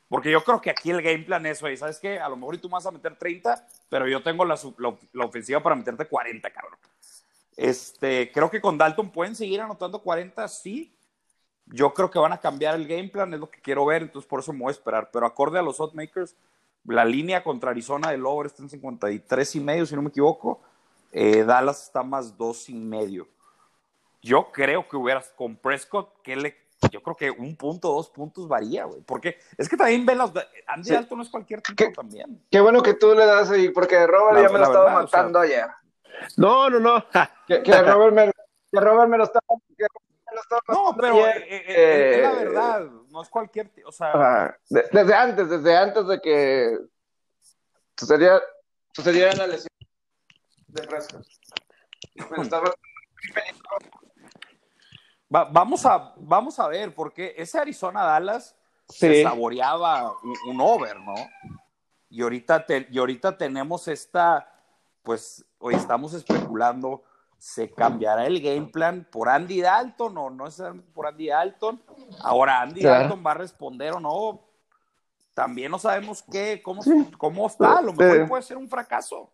Porque yo creo que aquí el game plan es, oye, ¿sabes qué? A lo mejor tú vas a meter 30, pero yo tengo la, la, ofensiva para meterte 40, cabrón. Este, creo que con Dalton pueden seguir anotando 40, sí, yo creo que van a cambiar el game plan, es lo que quiero ver, entonces por eso me voy a esperar. Pero acorde a los makers la línea contra Arizona del over está en 53 y medio, si no me equivoco. Eh, Dallas está más dos y medio. Yo creo que hubieras con Prescott, que le, yo creo que un punto, dos puntos varía, güey. Porque es que también ven los. Andy Alto no es cualquier tipo también.
Qué bueno que tú le das ahí, porque Robert ya me lo estaba matando ayer.
No, no, no.
que, *laughs* Robert me, que Robert me lo estaba
no, pero eh, eh, eh, es la verdad, no es cualquier, o sea,
desde antes, desde antes de que sucediera, sucediera la lesión de
vamos, a, vamos a ver, porque ese Arizona-Dallas se saboreaba un, over, ¿no? Y ahorita, y ahorita tenemos esta, pues hoy estamos especulando, ¿se cambiará el game plan por Andy Dalton o no es por Andy Dalton? Ahora, ¿Andy Dalton va a responder o no? También no sabemos qué, cómo, cómo está, a lo mejor puede ser un fracaso.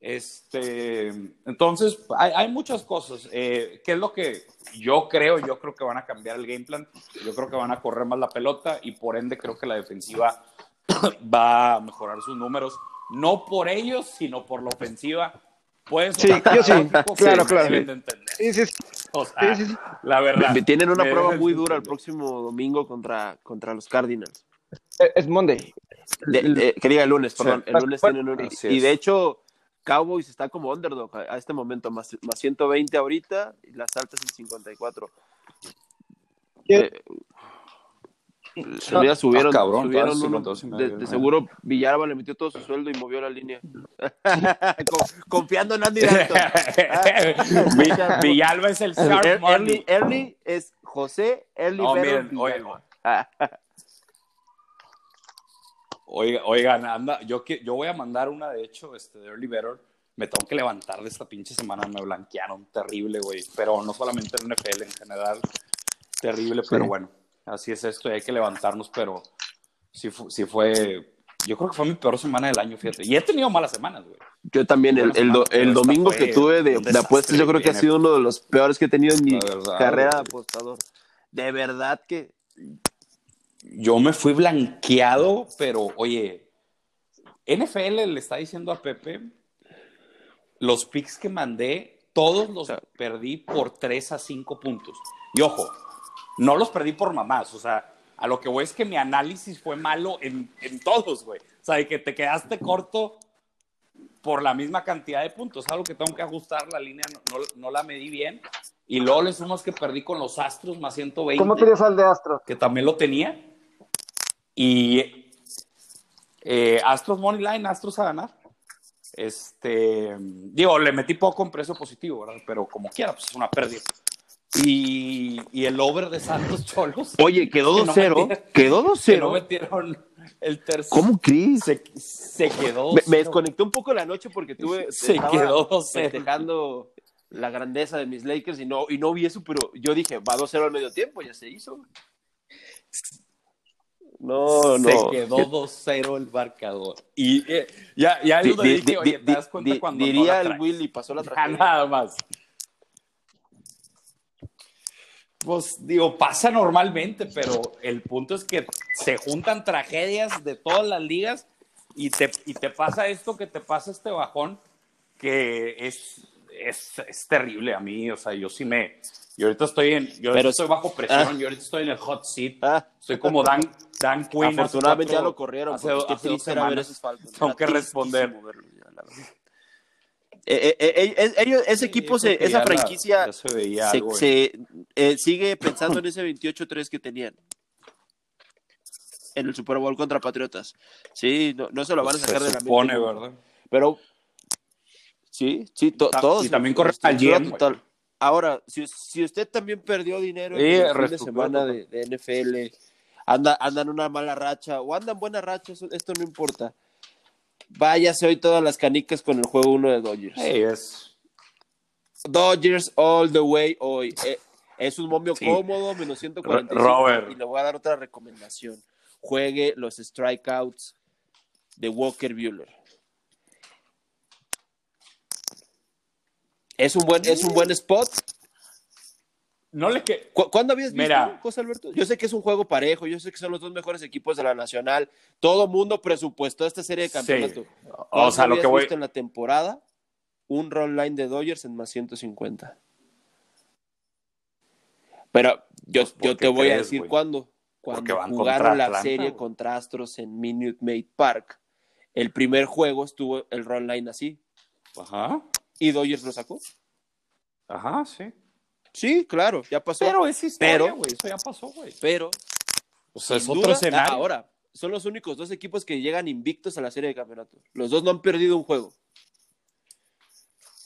Este, entonces, hay, muchas cosas. Eh, ¿Qué es lo que yo creo? Yo creo que van a cambiar el game plan. Yo creo que van a correr más la pelota y por ende creo que la defensiva *coughs* va a mejorar sus números. No por ellos, sino por la ofensiva. Pueden
sí, yo sí, claro, claro.
O sea, la verdad.
Tienen una prueba muy dura el próximo domingo contra, contra los Cardinals.
Es Monday.
que diga el lunes, perdón. El lunes tienen un... Y de hecho, Cowboys está como underdog a, este momento, más, más 120 ahorita y las altas en 54. Eh, ya subieron, cabrón, de, seguro Villalba le metió todo su sueldo y movió la línea. *laughs* Confiando en Andy *laughs* Dalton.
Villalba es el
Early, Early, es José Early no, miren, *laughs*
oigan, anda, yo, yo voy a mandar una, de hecho, este, de Early Better. Me tengo que levantar de esta pinche semana, me blanquearon terrible, güey. Pero no solamente en NFL, en general, terrible, pero bueno, así es esto y hay que levantarnos, pero sí, sí fue, yo creo que fue mi peor semana del año, fíjate. Y he tenido malas semanas, güey.
Yo también, el, el, domingo que tuve de, de apuestas, yo creo que ha sido uno de los peores que he tenido en mi carrera de apostador. De verdad que
yo me fui blanqueado, pero oye, NFL le está diciendo a Pepe, los picks que mandé, todos los perdí por 3 a 5 puntos. Y ojo, no los perdí por mamás, o sea, a lo que voy es que mi análisis fue malo en, en todos, güey. O sea, que te quedaste corto por la misma cantidad de puntos. Algo que tengo que ajustar, la línea no, no, la medí bien. Y luego le sumas que perdí con los Astros más 120.
¿Cómo tenías al de Astros?
Que también lo tenía. Y eh, Astros Money Line, Astros a ganar. Este, digo, le metí poco en precio positivo, ¿verdad? Pero como quiera, pues es una pérdida. Y, y el over de Santos Cholos.
Oye, quedó 2-0. quedó 2-0. No
metieron el tercer.
¿Cómo Chris?
Se, se quedó.
Me, me, desconecté un poco la noche porque tuve. *laughs*
Se quedó 2-0.
Festejando la grandeza de mis Lakers y no, y no vi eso, pero yo dije, va 2-0 al medio tiempo, ya se hizo. No, no.
Se quedó 2-0 el marcador. Y eh, ya, ya di, di, dije, oye, ¿te das cuenta cuando
Diría no el Willy, pasó la *laughs* tragedia.
nada más. Pues digo, pasa normalmente, pero el punto es que se juntan tragedias de todas las ligas y te, y te pasa esto que te pasa este bajón, que es, es, es terrible a mí. O sea, yo sí me, yo ahorita estoy en, yo Pero, estoy bajo presión, ah. yo ahorita estoy en el hot seat. Ah. Estoy como Dan, Dan Quinn.
Afortunadamente ya lo corrieron. Hace, hace dos semanas.
Tengo que responder.
Eh, eh, eh, ellos, ese equipo, se, esa franquicia se, se sigue pensando en ese 28-3 que tenían en el Super Bowl contra Patriotas. Sí, no, no se lo van a sacar de la
supone, ¿verdad?
Pero sí, sí, todos.
Y también corre al GM.
Ahora, si, si, usted también perdió dinero en el fin de semana de, NFL, anda, anda en una mala racha o anda en buena racha, esto no importa. Váyase hoy todas las canicas con el juego 1 de Dodgers.
es.
Dodgers all the way hoy. Eh, es un momio cómodo, menos 145.
Robert.
Y le voy a dar otra recomendación. Juegue los strikeouts de Walker Bueller. Es un buen, es un buen spot.
No le que...
¿Cuándo habías visto, Mira. José Alberto? Yo sé que es un juego parejo, yo sé que son los dos mejores equipos de la Nacional. Todo mundo presupuestó esta serie de campeonato.
O sea, lo que voy... visto
en la temporada un run line de Dodgers en más 150. Pero yo, pues, yo te voy a decir cuándo. Cuando jugaron la serie contra Astros en Minute Maid Park, el primer juego estuvo el run line así.
Ajá
y Dodgers lo sacó.
Ajá, sí.
Sí, claro, ya pasó.
Pero es historia, güey, eso ya pasó, güey.
Pero,
o sea, es otro escenario.
Ahora, son los únicos dos equipos que llegan invictos a la serie de campeonato. Los dos no han perdido un juego.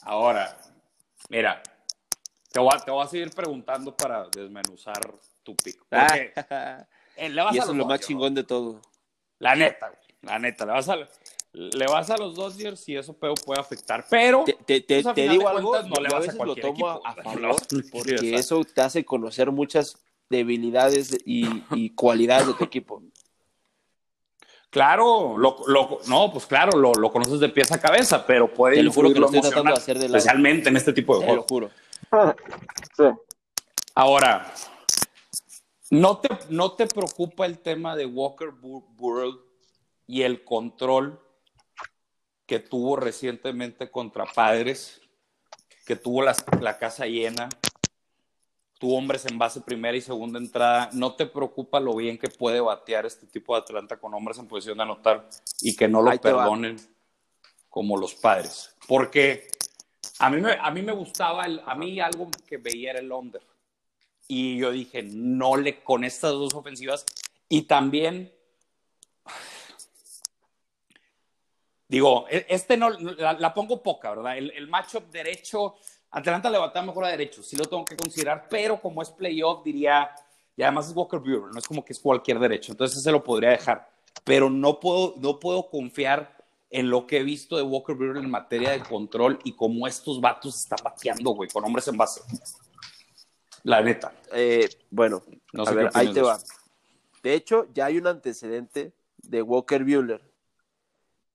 Ahora, mira, te voy, a, te voy a seguir preguntando para desmenuzar tu pico. Porque
eh, le vas y eso es lo más chingón de todo.
La neta, la neta, le vas a, le vas a los Dodgers y eso puede afectar. Pero
te, te, pues, te digo algo, no le a veces lo tomo a, *laughs* favor porque eso te hace conocer muchas debilidades y, y cualidades de tu equipo. *laughs*
Claro, lo, lo, no, pues claro, lo, lo, conoces de pies a cabeza, pero puede
Te lo juro que lo estoy tratando de hacer de
Especialmente en este tipo de juegos.
Te lo juro. *laughs*
sí.
Ahora, ¿no te, ¿no te preocupa el tema de Walker World y el control que tuvo recientemente contra Padres, que tuvo la, la casa llena, tu hombres en base primera y segunda entrada, ¿no te preocupa lo bien que puede batear este tipo de Atlanta con hombres en posición de anotar y que no lo perdonen como los padres? Porque a mí me, a mí me gustaba, el, a mí algo que veía era el under. Y yo dije, no le con estas dos ofensivas. Y también, digo, e, este no, la, pongo poca, ¿verdad? El, el matchup derecho Atlanta le mejor a derecho, sí lo tengo que considerar, pero como es playoff, diría, y además es Walker Buehler, no es como que es cualquier derecho, entonces se lo podría dejar, pero no puedo, no puedo confiar en lo que he visto de Walker Buehler en materia de control y cómo estos vatos están bateando, güey, con hombres en base. La neta.
Eh, bueno, no a ver, ahí te va. De hecho, ya hay un antecedente de Walker Buehler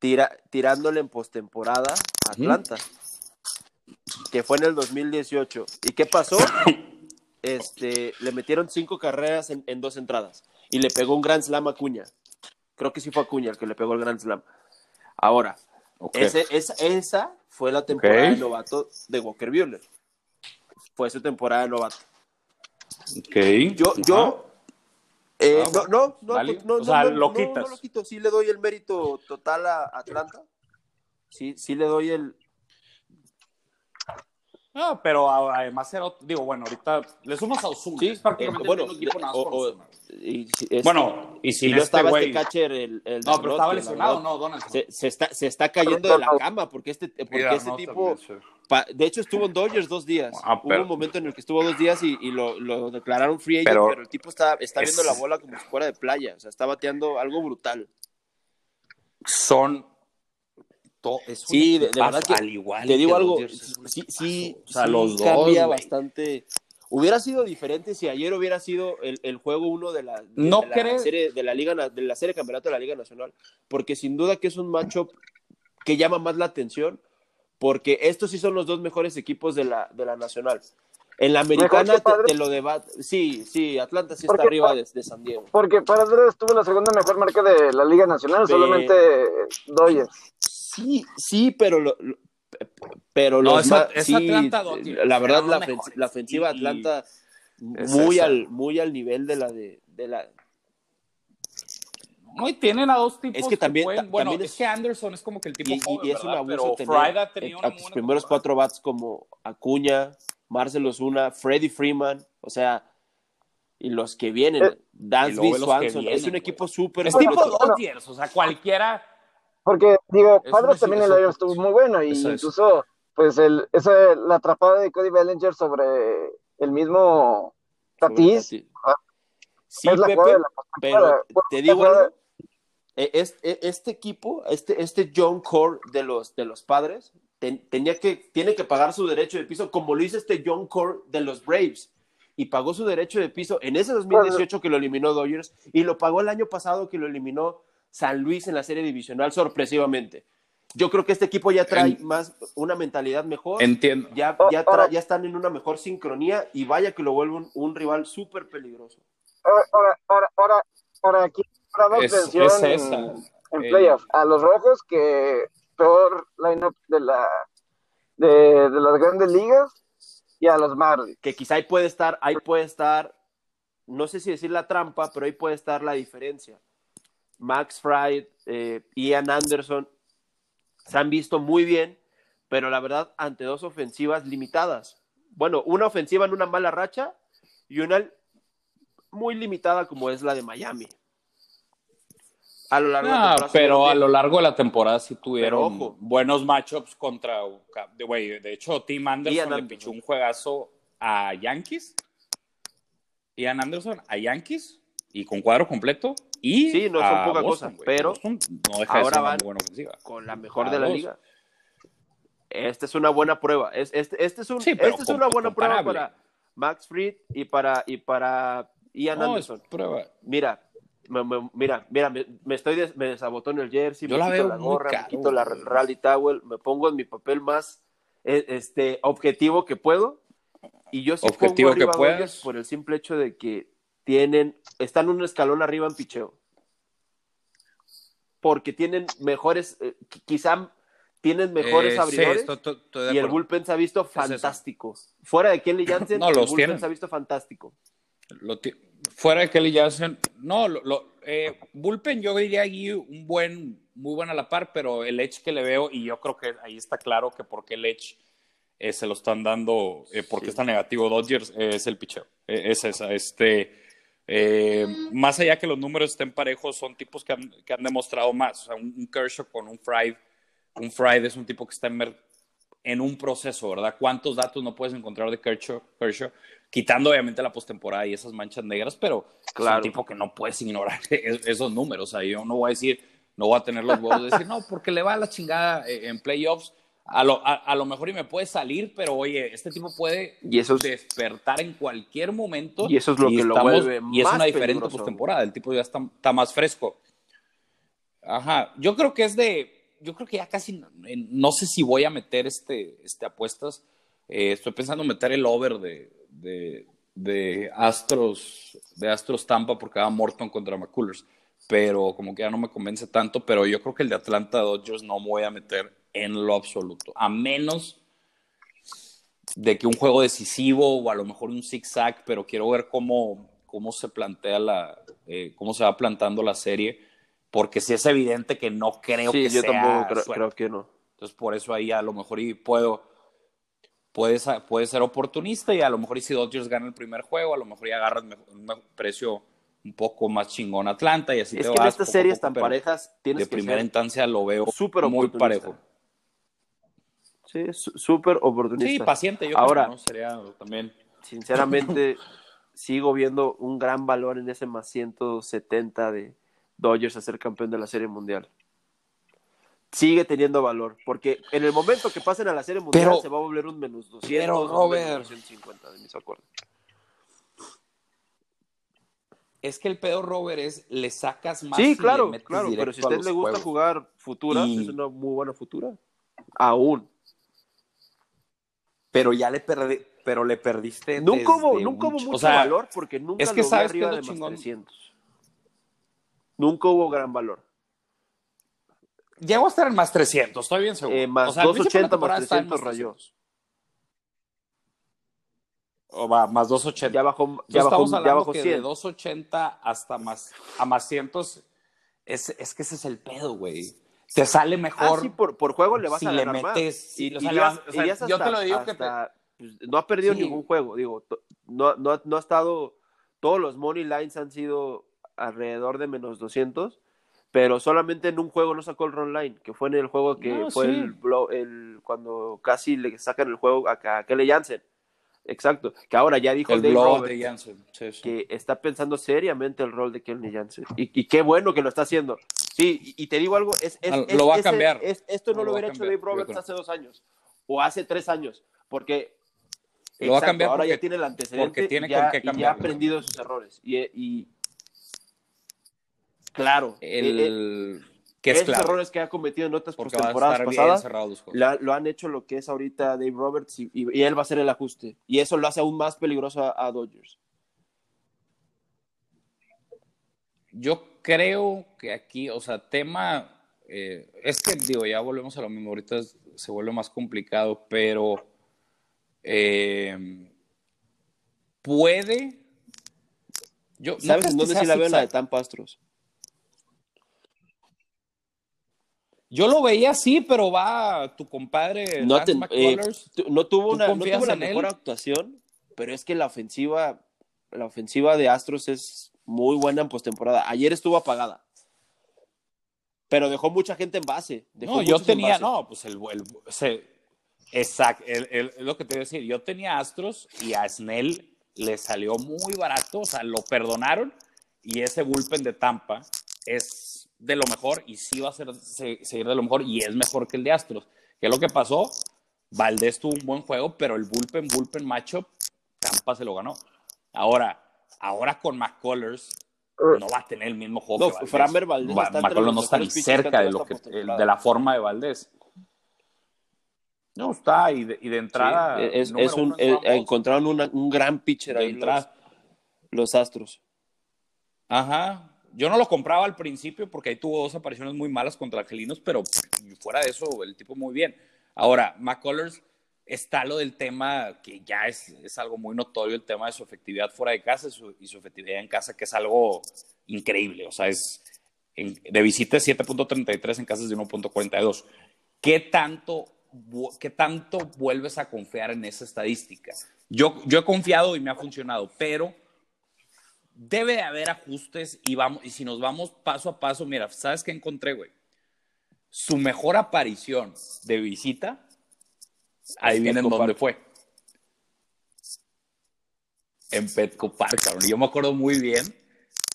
tira, tirándole en postemporada a Atlanta que fue en el 2018. ¿Y qué pasó? *coughs* Este, le metieron cinco carreras en, dos entradas y le pegó un Grand Slam a Cuña. Creo que sí fue a Cuña el que le pegó el Grand Slam. Ahora, esa fue la temporada de novato de Walker Buehler. Fue su temporada de novato.
Ok.
Yo, yo, eh, no, no, no, no,
o sea,
no,
lo quitas.
no, lo quito. Sí le doy el mérito total a Atlanta. Sí, sí le doy el,
no, pero además era, digo, bueno, ahorita le sumas a Osuna.
Sí,
prácticamente
bueno,
equipo nada
o, y,
este, bueno, y si
no
este
estaba
wey...
este catcher, el, el
No, pero estaba lesionado, no, Donaldson.
Se, se, está, se está cayendo de la cama porque este, porque este tipo, pa, de hecho estuvo en Dodgers dos días.
Ah, pero...
Hubo un momento en el que estuvo dos días y, y lo, lo, declararon free agent, pero, pero el tipo está, está es... viendo la bola como si fuera de playa, o sea, está bateando algo brutal.
Son
sí, de, verdad que
al igual
te digo algo, sí, sí, o sea, los cambia bastante. Hubiera sido diferente si ayer hubiera sido el, el juego uno de la, de,
no
de la serie de la liga de la serie campeonato de la Liga Nacional, porque sin duda que es un matchup que llama más la atención, porque estos sí son los dos mejores equipos de la, de la Nacional. En la americana te, te, lo debate. Sí, sí, Atlanta sí está porque, arriba de, de, San Diego.
Porque Padres tuvo la segunda mejor marca de la Liga Nacional, solamente Dodgers.
Sí, sí, pero lo, lo pero
no,
los
esa, esa
sí,
Atlanta,
la verdad la, la, ofensiva de Atlanta muy al muy al nivel de la de, de la
no, y tienen a dos tipos
es que también,
que pueden, bueno,
también
es, es, que Anderson es como que el tipo
y,
joven,
y es un abuso
pero
tener
ha tenido
a tus primeros cuatro bats como Acuña, Marcelo Zuna, Freddie Freeman, o sea, y los que vienen,
Eh,
Dansby, Swanson,
vienen,
es un equipo súper
es tipo Dodgers, o sea, cualquiera
porque, digo, Padres también el año estuvo muy bueno y incluso, pues, el, esa, la atrapada de Cody Bellinger sobre el mismo Tatis
Sí,
es la
Pepe,
jugada de la
pero te digo algo, e- e- este equipo, este, este John Core de los, de los padres, ten- tenía que, tiene que pagar su derecho de piso, como lo hizo este John Core de los Braves, y pagó su derecho de piso en ese 2018 que lo eliminó Dodgers, y lo pagó el año pasado que lo eliminó San Luis en la serie divisional sorpresivamente. Yo creo que este equipo ya trae
En-
más una mentalidad mejor,
entiendo.
ya, ya, tra- ya están en una mejor sincronía, y vaya que lo vuelve un, un rival súper peligroso.
Ahora, ahora, ahora, ahora, ahora aquí habrá
Es- es esa.
en, en
Eh,
playoff. A los rojos, que peor lineup de la de, de las grandes ligas, y a los Marlins.
que quizá ahí puede estar, ahí puede estar, no sé si decir la trampa, pero ahí puede estar la diferencia. Max Fried, eh, Ian Anderson se han visto muy bien, pero la verdad ante dos ofensivas limitadas. Bueno, una ofensiva en una mala racha y una muy limitada como es la de Miami.
A lo largo de la temporada. Pero a lo largo de la temporada sí tuvieron buenos matchups contra. De, de hecho, Tim Anderson le pichó un juegazo a Yankees. Ian Anderson a Yankees y con cuadro completo. Y
sí, no son poca cosa, pero no deja ahora de ser buena ofensiva. con la mejor de la liga. Esta es una buena prueba. Este, este es, un, esta es una buena prueba para Max Fried y para, y para Ian Anderson.
prueba.
Mira, mira, mira, me, estoy me desabotono el jersey, me quito la gorra, me quito la rally towel, me pongo en mi papel más e, este objetivo que puedo y yo sí objetivo pongo que puedes por el simple hecho de que tienen están un escalón arriba en picheo. Porque tienen mejores eh, quizá tienen mejores eh, abridores y el bullpen se ha visto fantástico. Fuera de Kelly Jansen *laughs*
no,
el
bullpen
se ha visto fantástico.
Lo fuera de Kelly Jansen, no, lo, eh, Bullpen yo diría ahí un buen, muy buen a la par, pero el edge que le veo, y yo creo que ahí está claro que porque el edge eh, se lo están dando, eh, porque está negativo Dodgers, es el picheo. es esa, este. Más allá que los números estén parejos, son tipos que han, que han demostrado más. O sea, un, Kershaw con un Fried. Un Fried es un tipo que está en, en un proceso, ¿verdad? ¿Cuántos datos no puedes encontrar de Kershaw? Kershaw? quitando obviamente la postemporada y esas manchas negras, pero claro. es un tipo que no puedes ignorar *laughs* esos números. O sea, yo no voy a decir, no voy a tener los huevos de decir, no, porque le va a la chingada eh, en playoffs. A lo, a, lo mejor y me puede salir, pero oye, este tipo puede despertar en cualquier momento.
Y eso es lo que lo vuelve
Y es una diferente postemporada. El tipo ya está, está más fresco. Ajá. Yo creo que es de. Yo creo que ya casi. No sé si voy a meter este, este apuestas. Eh, estoy pensando meter el over de, de, Astros, de Astros Tampa porque va Morton contra McCullers, pero como que ya no me convence tanto, pero yo creo que el de Atlanta Dodgers no me voy a meter en lo absoluto, a menos de que un juego decisivo o a lo mejor un zigzag, pero quiero ver cómo, cómo se plantea la, eh, cómo se va plantando la serie, porque si es evidente que no creo que yo
tampoco creo, creo, que no.
Entonces por eso ahí a lo mejor y puedo puede, puede ser oportunista y a lo mejor y si Dodgers gana el primer juego, a lo mejor ya agarras un precio un poco más chingón Atlanta y así
es
te
que en estas series tan parejas tienes
de primera instancia lo veo muy parejo.
Sí, súper oportunista.
Sí, paciente, yo
Ahora,
creo, ¿no? Sería también.
Sinceramente, *laughs* sigo viendo un gran valor en ese más 170 de Dodgers a ser campeón de la Serie Mundial sigue teniendo valor, porque en el momento que pasen a la Serie Mundial se va a volver un menos 200 pero, Robert, 250 de mis acuerdos.
Es que el pedo, Robert, es le sacas más.
Sí, claro, claro, pero si a usted le gusta jugar futura, es una muy buena futura. Aún.
Pero ya le perdí, pero le perdiste.
Nunca hubo, nunca hubo mucho valor porque nunca
es que
lo
sabes
arriba de más 300. Nunca hubo gran valor.
Llegó a estar en más 300, estoy bien seguro.
Eh, más 280 más 300 rayos.
O va, más 280.
Ya bajó, ya bajó, ya bajó 100.
de 280 hasta más, a más cientos, es, es que ese es el pedo, güey. Te sale mejor.
Ah, sí, por, por juego le vas
si
a
ganar le metes,
más. Y, o sea, yo te lo digo que te... Pues, no ha perdido ningún juego. Digo, no, no, no ha estado. Todos los money lines han sido alrededor de menos 200 pero solamente en un juego no sacó el run line, que fue en el juego que fue el, el, cuando casi le sacan el juego a, a Kelly Jansen. Exacto, que ahora ya dijo
el
Dave
Robert, de
que está pensando seriamente el rol de Kelly Jansen. Y, qué bueno que lo está haciendo. Sí, y, te digo algo, es, es,
ah, lo va a cambiar.
esto no lo, hubiera hecho Dave Roberts hace dos años o hace tres años, porque
lo va a cambiar
ahora ya tiene el antecedente
tiene
y, ya, y ya ha aprendido de sus errores. y, Claro.
El,
eh, eh, que es esos errores que ha cometido en otras temporadas pasadas lo han hecho lo que es ahorita Dave Roberts y, él va a hacer el ajuste. Y eso lo hace aún más peligroso a, Dodgers.
Yo creo que aquí, o sea, tema, eh, es que digo, ya volvemos a lo mismo, ahorita se vuelve más complicado, pero puede.
Yo, ¿Sabes en dónde sí la veo la de Tampa Astros?
Yo lo veía así, pero va tu compadre.
No, eh, no tuvo una, no tuvo la mejor actuación, pero es que la ofensiva, la ofensiva de Astros es muy buena en postemporada. Ayer estuvo apagada. pero dejó mucha gente en base.
no, yo tenía, no, pues el, el, exacto, es lo que te iba a decir, yo tenía Astros y a Snell le salió muy barato, o sea, lo perdonaron y ese bullpen de Tampa es de lo mejor y sí va a ser, seguir de lo mejor y es mejor que el de Astros. ¿Qué es lo que pasó? Valdés tuvo un buen juego, pero el bullpen, bullpen matchup, Tampa se lo ganó. Ahora, ahora con McCullers, no va a tener el mismo juego.
No, que Framber Valdés.
McCullers no está ni cerca de, lo que, de la forma de Valdés. No, está, y de, y de entrada.
es, un, eh, encontraron un gran pitcher ahí los, los, Astros.
Ajá. Yo no lo compraba al principio porque ahí tuvo dos apariciones muy malas contra Angelinos, pero fuera de eso, el tipo muy bien. Ahora, McCullers está lo del tema que ya es, es, algo muy notorio, el tema de su efectividad fuera de casa y su, efectividad en casa, que es algo increíble. O sea, es de visita 7.33 en casas de 1.42. ¿Qué tanto, ¿Qué tanto vuelves a confiar en esa estadística? Yo, yo he confiado y me ha funcionado, pero debe de haber ajustes y, vamos, y si nos vamos paso a paso, mira, ¿sabes qué encontré, güey? Su mejor aparición de visita Ahí viene en dónde fue. En Petco Park, cabrón. Yo me acuerdo muy bien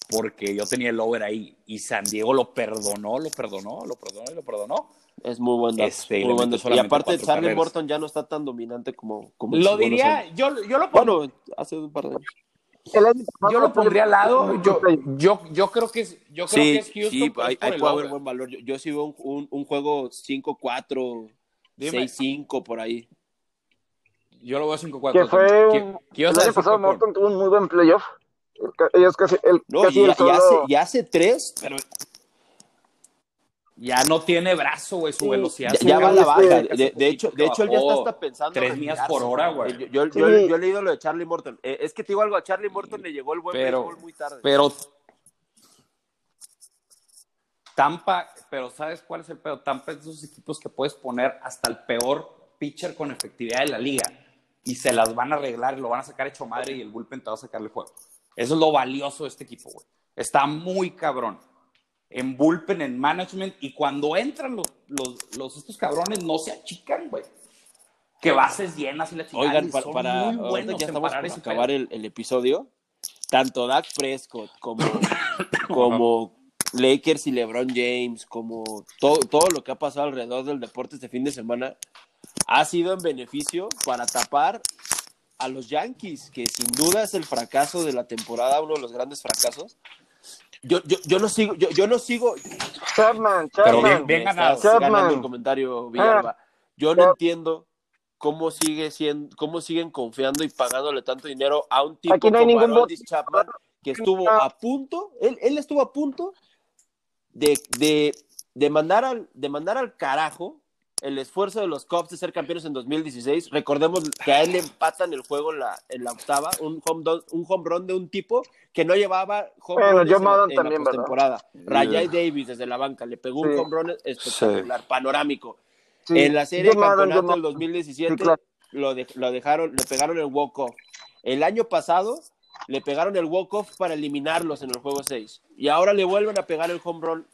porque yo tenía el over ahí y San Diego lo perdonó, lo perdonó, lo perdonó y lo perdonó.
Es muy buen este, Y aparte, Charlie Morton ya no está tan dominante como. como
lo diría, yo, yo lo
pongo. Bueno, hace un par de años.
Yo lo pondría al lado. Yo, yo, yo creo que es, yo creo que es Houston.
Sí, hay, hay puede haber buen valor. Yo, yo sí veo un, un, un juego 5-4 6-5 por ahí.
Yo lo veo 5-4.
Que fue un... el año pasado Morton tuvo un muy buen playoff. Ellos casi, el,
no, casi y, solo... hace, y hace tres, pero
ya no tiene brazo, güey, su velocidad.
Ya, ya va a la baja. De, de, hecho, de hecho, él ya está hasta pensando.
Tres millas por hora, güey.
Yo, yo, yo, yo, he leído lo de Charlie Morton. Eh, es que te digo algo, a Charlie Morton le llegó el buen pero, muy tarde.
Pero Tampa, pero ¿sabes cuál es el peor? Tampa es de esos equipos que puedes poner hasta el peor pitcher con efectividad de la liga y se las van a arreglar, lo van a sacar hecho madre y el bullpen te va a sacarle juego. Eso es lo valioso de este equipo, güey. Está muy cabrón. En bullpen, en management, y cuando entran los, los, estos cabrones no se achican, güey. Que bases llenas y la
chingada. Oigan, para, para ya estamos acabar el, el, episodio, tanto Dak Prescott como, *coughs* como Lakers y LeBron James, como todo, todo lo que ha pasado alrededor del deporte este fin de semana, ha sido en beneficio para tapar a los Yankees, que sin duda es el fracaso de la temporada, uno de los grandes fracasos. Yo, yo, yo no sigo, yo, yo no sigo.
Chapman, Chapman.
Pero bien, ganado.
ganando el comentario, Villalba. Yo no entiendo cómo sigue siendo, cómo siguen confiando y pagándole tanto dinero a un tipo como
ningún
Chapman que estuvo a punto, él, él estuvo a punto de, de, de, mandar al, de mandar al carajo el esfuerzo de los Cubs de ser campeones en 2016. Recordemos que a él le empatan el juego en la, en la octava, un home, un home run de un tipo que no llevaba home
bueno,
en,
la,
en la temporada. Rayay Davis desde la banca le pegó un home run espectacular, panorámico. En la serie de campeonato del 2017 lo, lo dejaron, le pegaron el walk-off. El año pasado le pegaron el walk-off para eliminarlos en el juego 6. Y ahora le vuelven a pegar el home run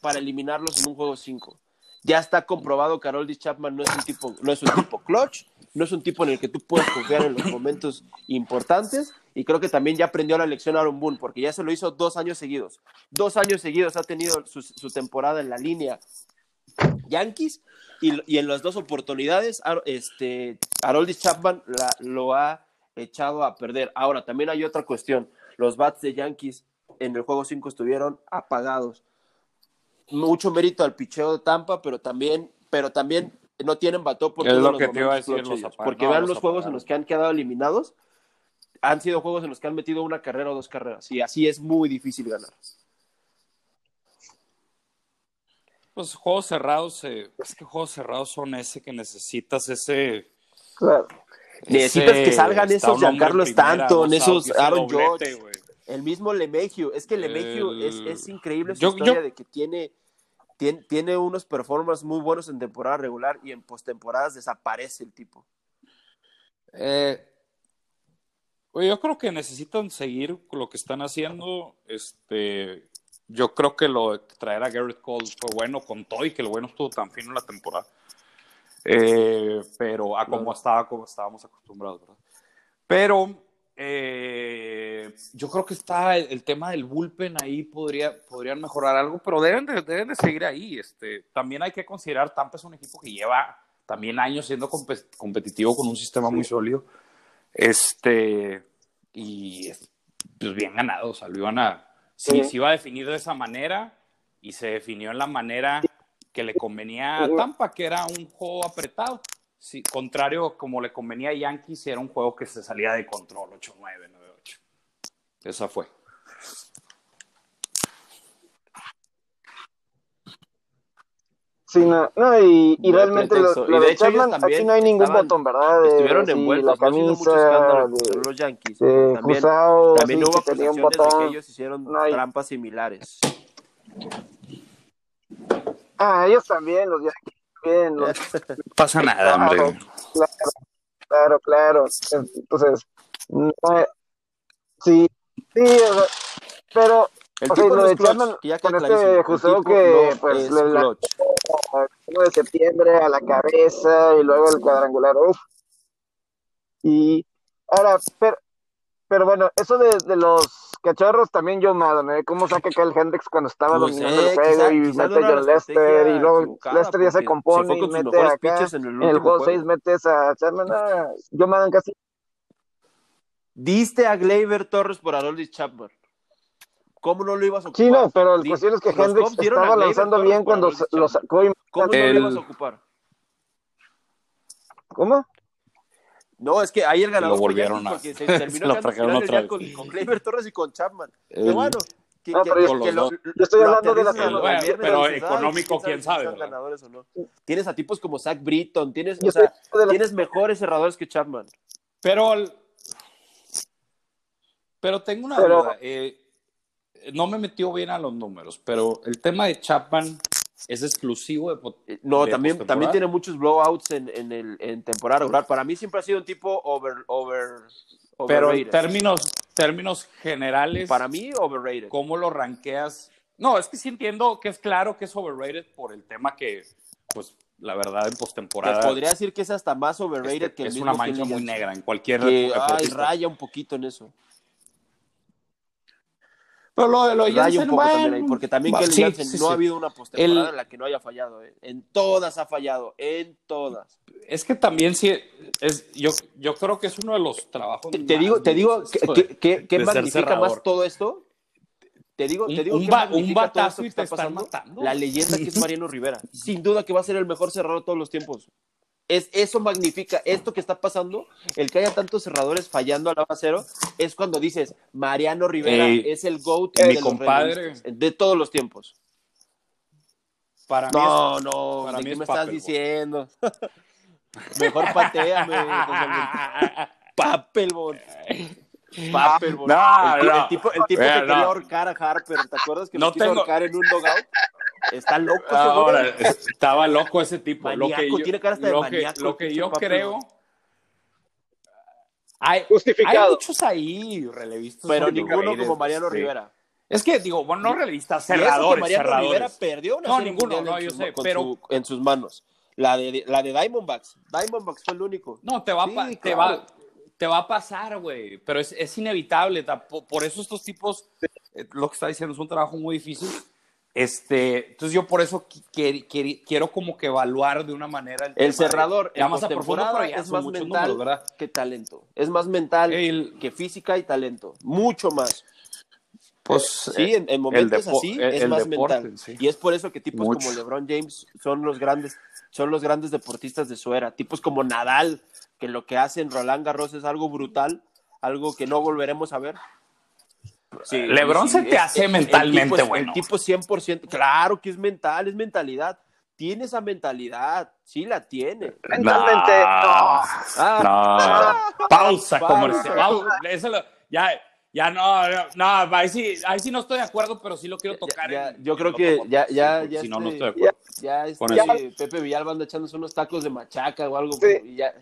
para eliminarlos en un juego 5. Ya está comprobado que Harold Chapman no es un tipo, no es un tipo clutch, no es un tipo en el que tú puedes confiar en los momentos importantes. Y creo que también ya aprendió la lección Aaron Boone, porque ya se lo hizo dos años seguidos. Dos años seguidos ha tenido su, temporada en la línea Yankees y, en las dos oportunidades este, Harold Chapman lo ha echado a perder. Ahora, también hay otra cuestión. Los bats de Yankees en el juego 5 estuvieron apagados. Mucho mérito al picheo de Tampa, pero también, pero también no tienen bató
por todos los
Porque vean los, juegos en los que han quedado eliminados. Han sido juegos en los que han metido una carrera o dos carreras. Y así es muy difícil ganar.
Pues juegos cerrados, eh, es que juegos cerrados son ese que necesitas ese.
Claro
Necesitas que salgan esos Giancarlo Stanton, esos Aaron George, el mismo Lemegio. Es que Lemegio es, es, increíble su historia de que tiene, tiene, tiene, unos performances muy buenos en temporada regular y en postemporadas desaparece el tipo.
Eh, yo creo que necesitan seguir lo que están haciendo. Este, yo creo que lo de traer a Garrett Cole fue bueno con todo y que lo bueno estuvo tan fino en la temporada. Eh, pero a como estaba, como estábamos acostumbrados, ¿verdad? Pero eh, yo creo que está el, tema del bullpen ahí podría, podrían mejorar algo, pero deben de, deben de seguir ahí. Este, también hay que considerar Tampa es un equipo que lleva también años siendo competitivo con un sistema muy sólido. Este, y pues bien ganado, o sea, lo iban a, si se iba a definir de esa manera y se definió en la manera que le convenía a Tampa, que era un juego apretado. Sí, contrario como le convenía a Yankees, era un juego que se salía de control, 8-9, 9-8. Esa fue.
Sí, no, no y, y realmente lo, lo, y de, de hecho Chapman, aquí no hay ningún botón, ¿verdad? De,
estuvieron envueltos, la camisa, mucho escándalo de, los Yankees.
De
también,
Cruzado,
también
así,
hubo
que tenía un botón.
de que ellos hicieron
No hay-
trampas similares.
Ah, ellos también, los Yankees también. Los, *laughs*
pasa nada,
claro,
hombre.
claro, claro, claro. Entonces, no, sí, sí, o sea, pero
El
O sea, lo
no
de Chapman,
que ya
con este
tipo
que,
no
pues,
es
le- el 1 de septiembre a la cabeza y luego el cuadrangular, uff. Y ahora, pero, pero bueno, eso de, de los cachorros también yo malo, ¿no? ¿Cómo saca acá el Hendrix cuando estaba
Pues,
dominando
eh,
el juego
quizá-
y
quizá
mete a Lester y luego Lester ya se compone
se
y mete acá
en el
en el
último
juego
juego.
6 metes a yo me casi
Diste a Gleyber Torres por Aroldis Chapman. ¿Cómo no lo ibas a ocupar?
Sí, no, pero la cuestión es que Hendrix estaba lanzando bien cuando lo sacó y
¿Cómo no
El-
lo ibas a ocupar?
¿Cómo?
No, es que ahí el ganador
Lo volvieron a-
porque se terminó *laughs*
lo
del
otra
con, con Gleyber Torres y con Chapman. Qué bueno. Que,
No,
que-
pero
que- que lo,
Yo
estoy hablando de la
aterrizas
semana.
el viernes
Pero económico,
sabe
quién sabe,
ganadores o no. Tienes a tipos como Zach Britton, tienes,
Yo
o sea,
estoy de la-
tienes mejores cerradores que Chapman.
Pero, el- pero tengo una
Pero-
duda. eh, no me metió bien a los números, pero el tema de Chapman es exclusivo de,
Eh, No,
de
también, también tiene muchos blowouts en, en, el, en temporada regular. Para mí siempre ha sido un tipo over, over,
Pero en términos, términos generales,
Para mí, overrated.
¿cómo lo ranqueas? No, es que sí entiendo que es claro que es overrated por el tema que, pues, la verdad, en
Te
postemporada
podría decir que es hasta más overrated
este,
que el
es
mismo
una mancha muy negra en cualquier
Que ay, raya un poquito en eso.
Pero lo de lo de
Raya
Jansen,
un poco también
bueno,
ahí, porque también
va,
Kenley
sí,
Jansen
sí,
no
sí.
ha habido una postemporada
El-
en la que no haya fallado. ¿eh? En todas ha fallado, en todas.
Es que también sí, es, yo, yo creo que es uno de los trabajos.
Te, te digo, te digo, ¿qué, qué- magnifica
cerrador.
más todo esto? Te digo, te
Un-
digo
un ba- un batazo y te
está
están
pasando.
matando.
La leyenda que es Mariano Rivera. *laughs* Sin duda que va a ser el mejor cerrador de todos los tiempos. Es, eso magnifica esto que está pasando, el que haya tantos cerradores fallando al lado cero, es cuando dices, Mariano Rivera
Ey,
es el GOAT de,
compadre.
de todos los tiempos.
Para mí
No,
es-
no,
para
¿de
mí
qué
es
me estás diciendo? *laughs* Mejor pateame. Papelbon. *laughs* Papelbon.
No,
el,
no.
el tipo, el tipo
Mira,
que quería ahorcar a Harper, ¿te acuerdas que
No
lo quiso
tengo-
ahorcar en un dogout? Está loco
Ahora, estaba loco ese tipo. lo que yo,
tiene cara hasta de
lo que,
maníaco,
lo que
pinche
yo creo. Hay, hay muchos ahí relevistas.
Pero ninguno como Mariano
sí.
Rivera.
Es que digo, bueno, no relevistas, cerradores,
Mariano
cerradores.
Rivera perdió una
No, ninguno, no, yo sé, pero-
su- en sus manos. La de, la de Diamondbacks. Diamondbacks fue el único.
No, te va, a
Sí,
pa- te
claro.
va, te va a pasar, güey. Pero es, es inevitable. ta- po- Por, eso estos tipos, eh, lo que está diciendo es un trabajo muy difícil. Este, entonces yo por eso qui- qui- qui- quiero como que evaluar de una manera el,
El cerrador
ya
en
más a profundo, pero ya
es más mental
números, ¿verdad?
que talento. Es más mental
El-
que física y talento. Mucho más.
Pues
Sí, en, en momentos así
el-
es
el
más
deporte,
mental.
sí.
Y es por eso que tipos
Mucho.
como LeBron James son los grandes, son los grandes deportistas de su era. Tipos como Nadal, que lo que hace en Roland Garros es algo brutal, algo que no volveremos a ver. Sí,
LeBron
sí,
se te hace mentalmente
tipo es-
bueno.
El tipo 100%, claro que es mental, es mentalidad. Tiene esa mentalidad, sí la tiene.
Mentalmente,
Ah,
No. *laughs* Pausa
Pausa.
comercial. Pau- eso lo- ya, ya no, no, no, ahí sí, ahí sí no estoy de acuerdo, pero sí lo quiero tocar.
ya,
en-
yo creo que ya-
sí,
ya- ya
si no, no
este-
estoy de acuerdo.
Ya este,
Con eso.
Pepe Villalba anda echándose unos tacos de machaca o algo.
Sí.
y ya-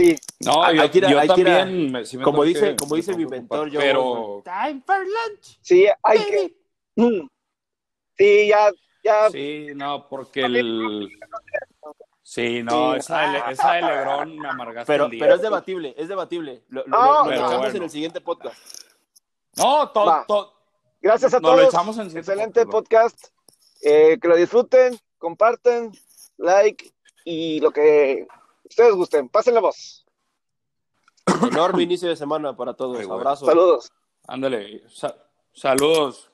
sí,
No,
Hay
yo,
que ir a-
yo
hay ir
también, me- sí me
como dice,
que-
como
me
dice mi
que
mentor, yo.
pero
Time for lunch.
sí, hay que, Mm. Sí, ya, ya.
Sí, no, porque el. Sí, no, esa, de, esa de Lebron me amargaste
pero,
el día.
Pero es debatible, es debatible. Lo, lo,
No,
lo echamos
bueno.
en el siguiente podcast.
No, todo. Todo
Gracias a
Nos lo
todos.
echamos en cierto
Excelente
podcast,
podcast. Eh, que lo disfruten, comparten, like y lo que ustedes gusten. Pasen la voz.
Enorme inicio de semana para todos.
Ay.
Abrazos.
Saludos.
Ándale. sa- saludos.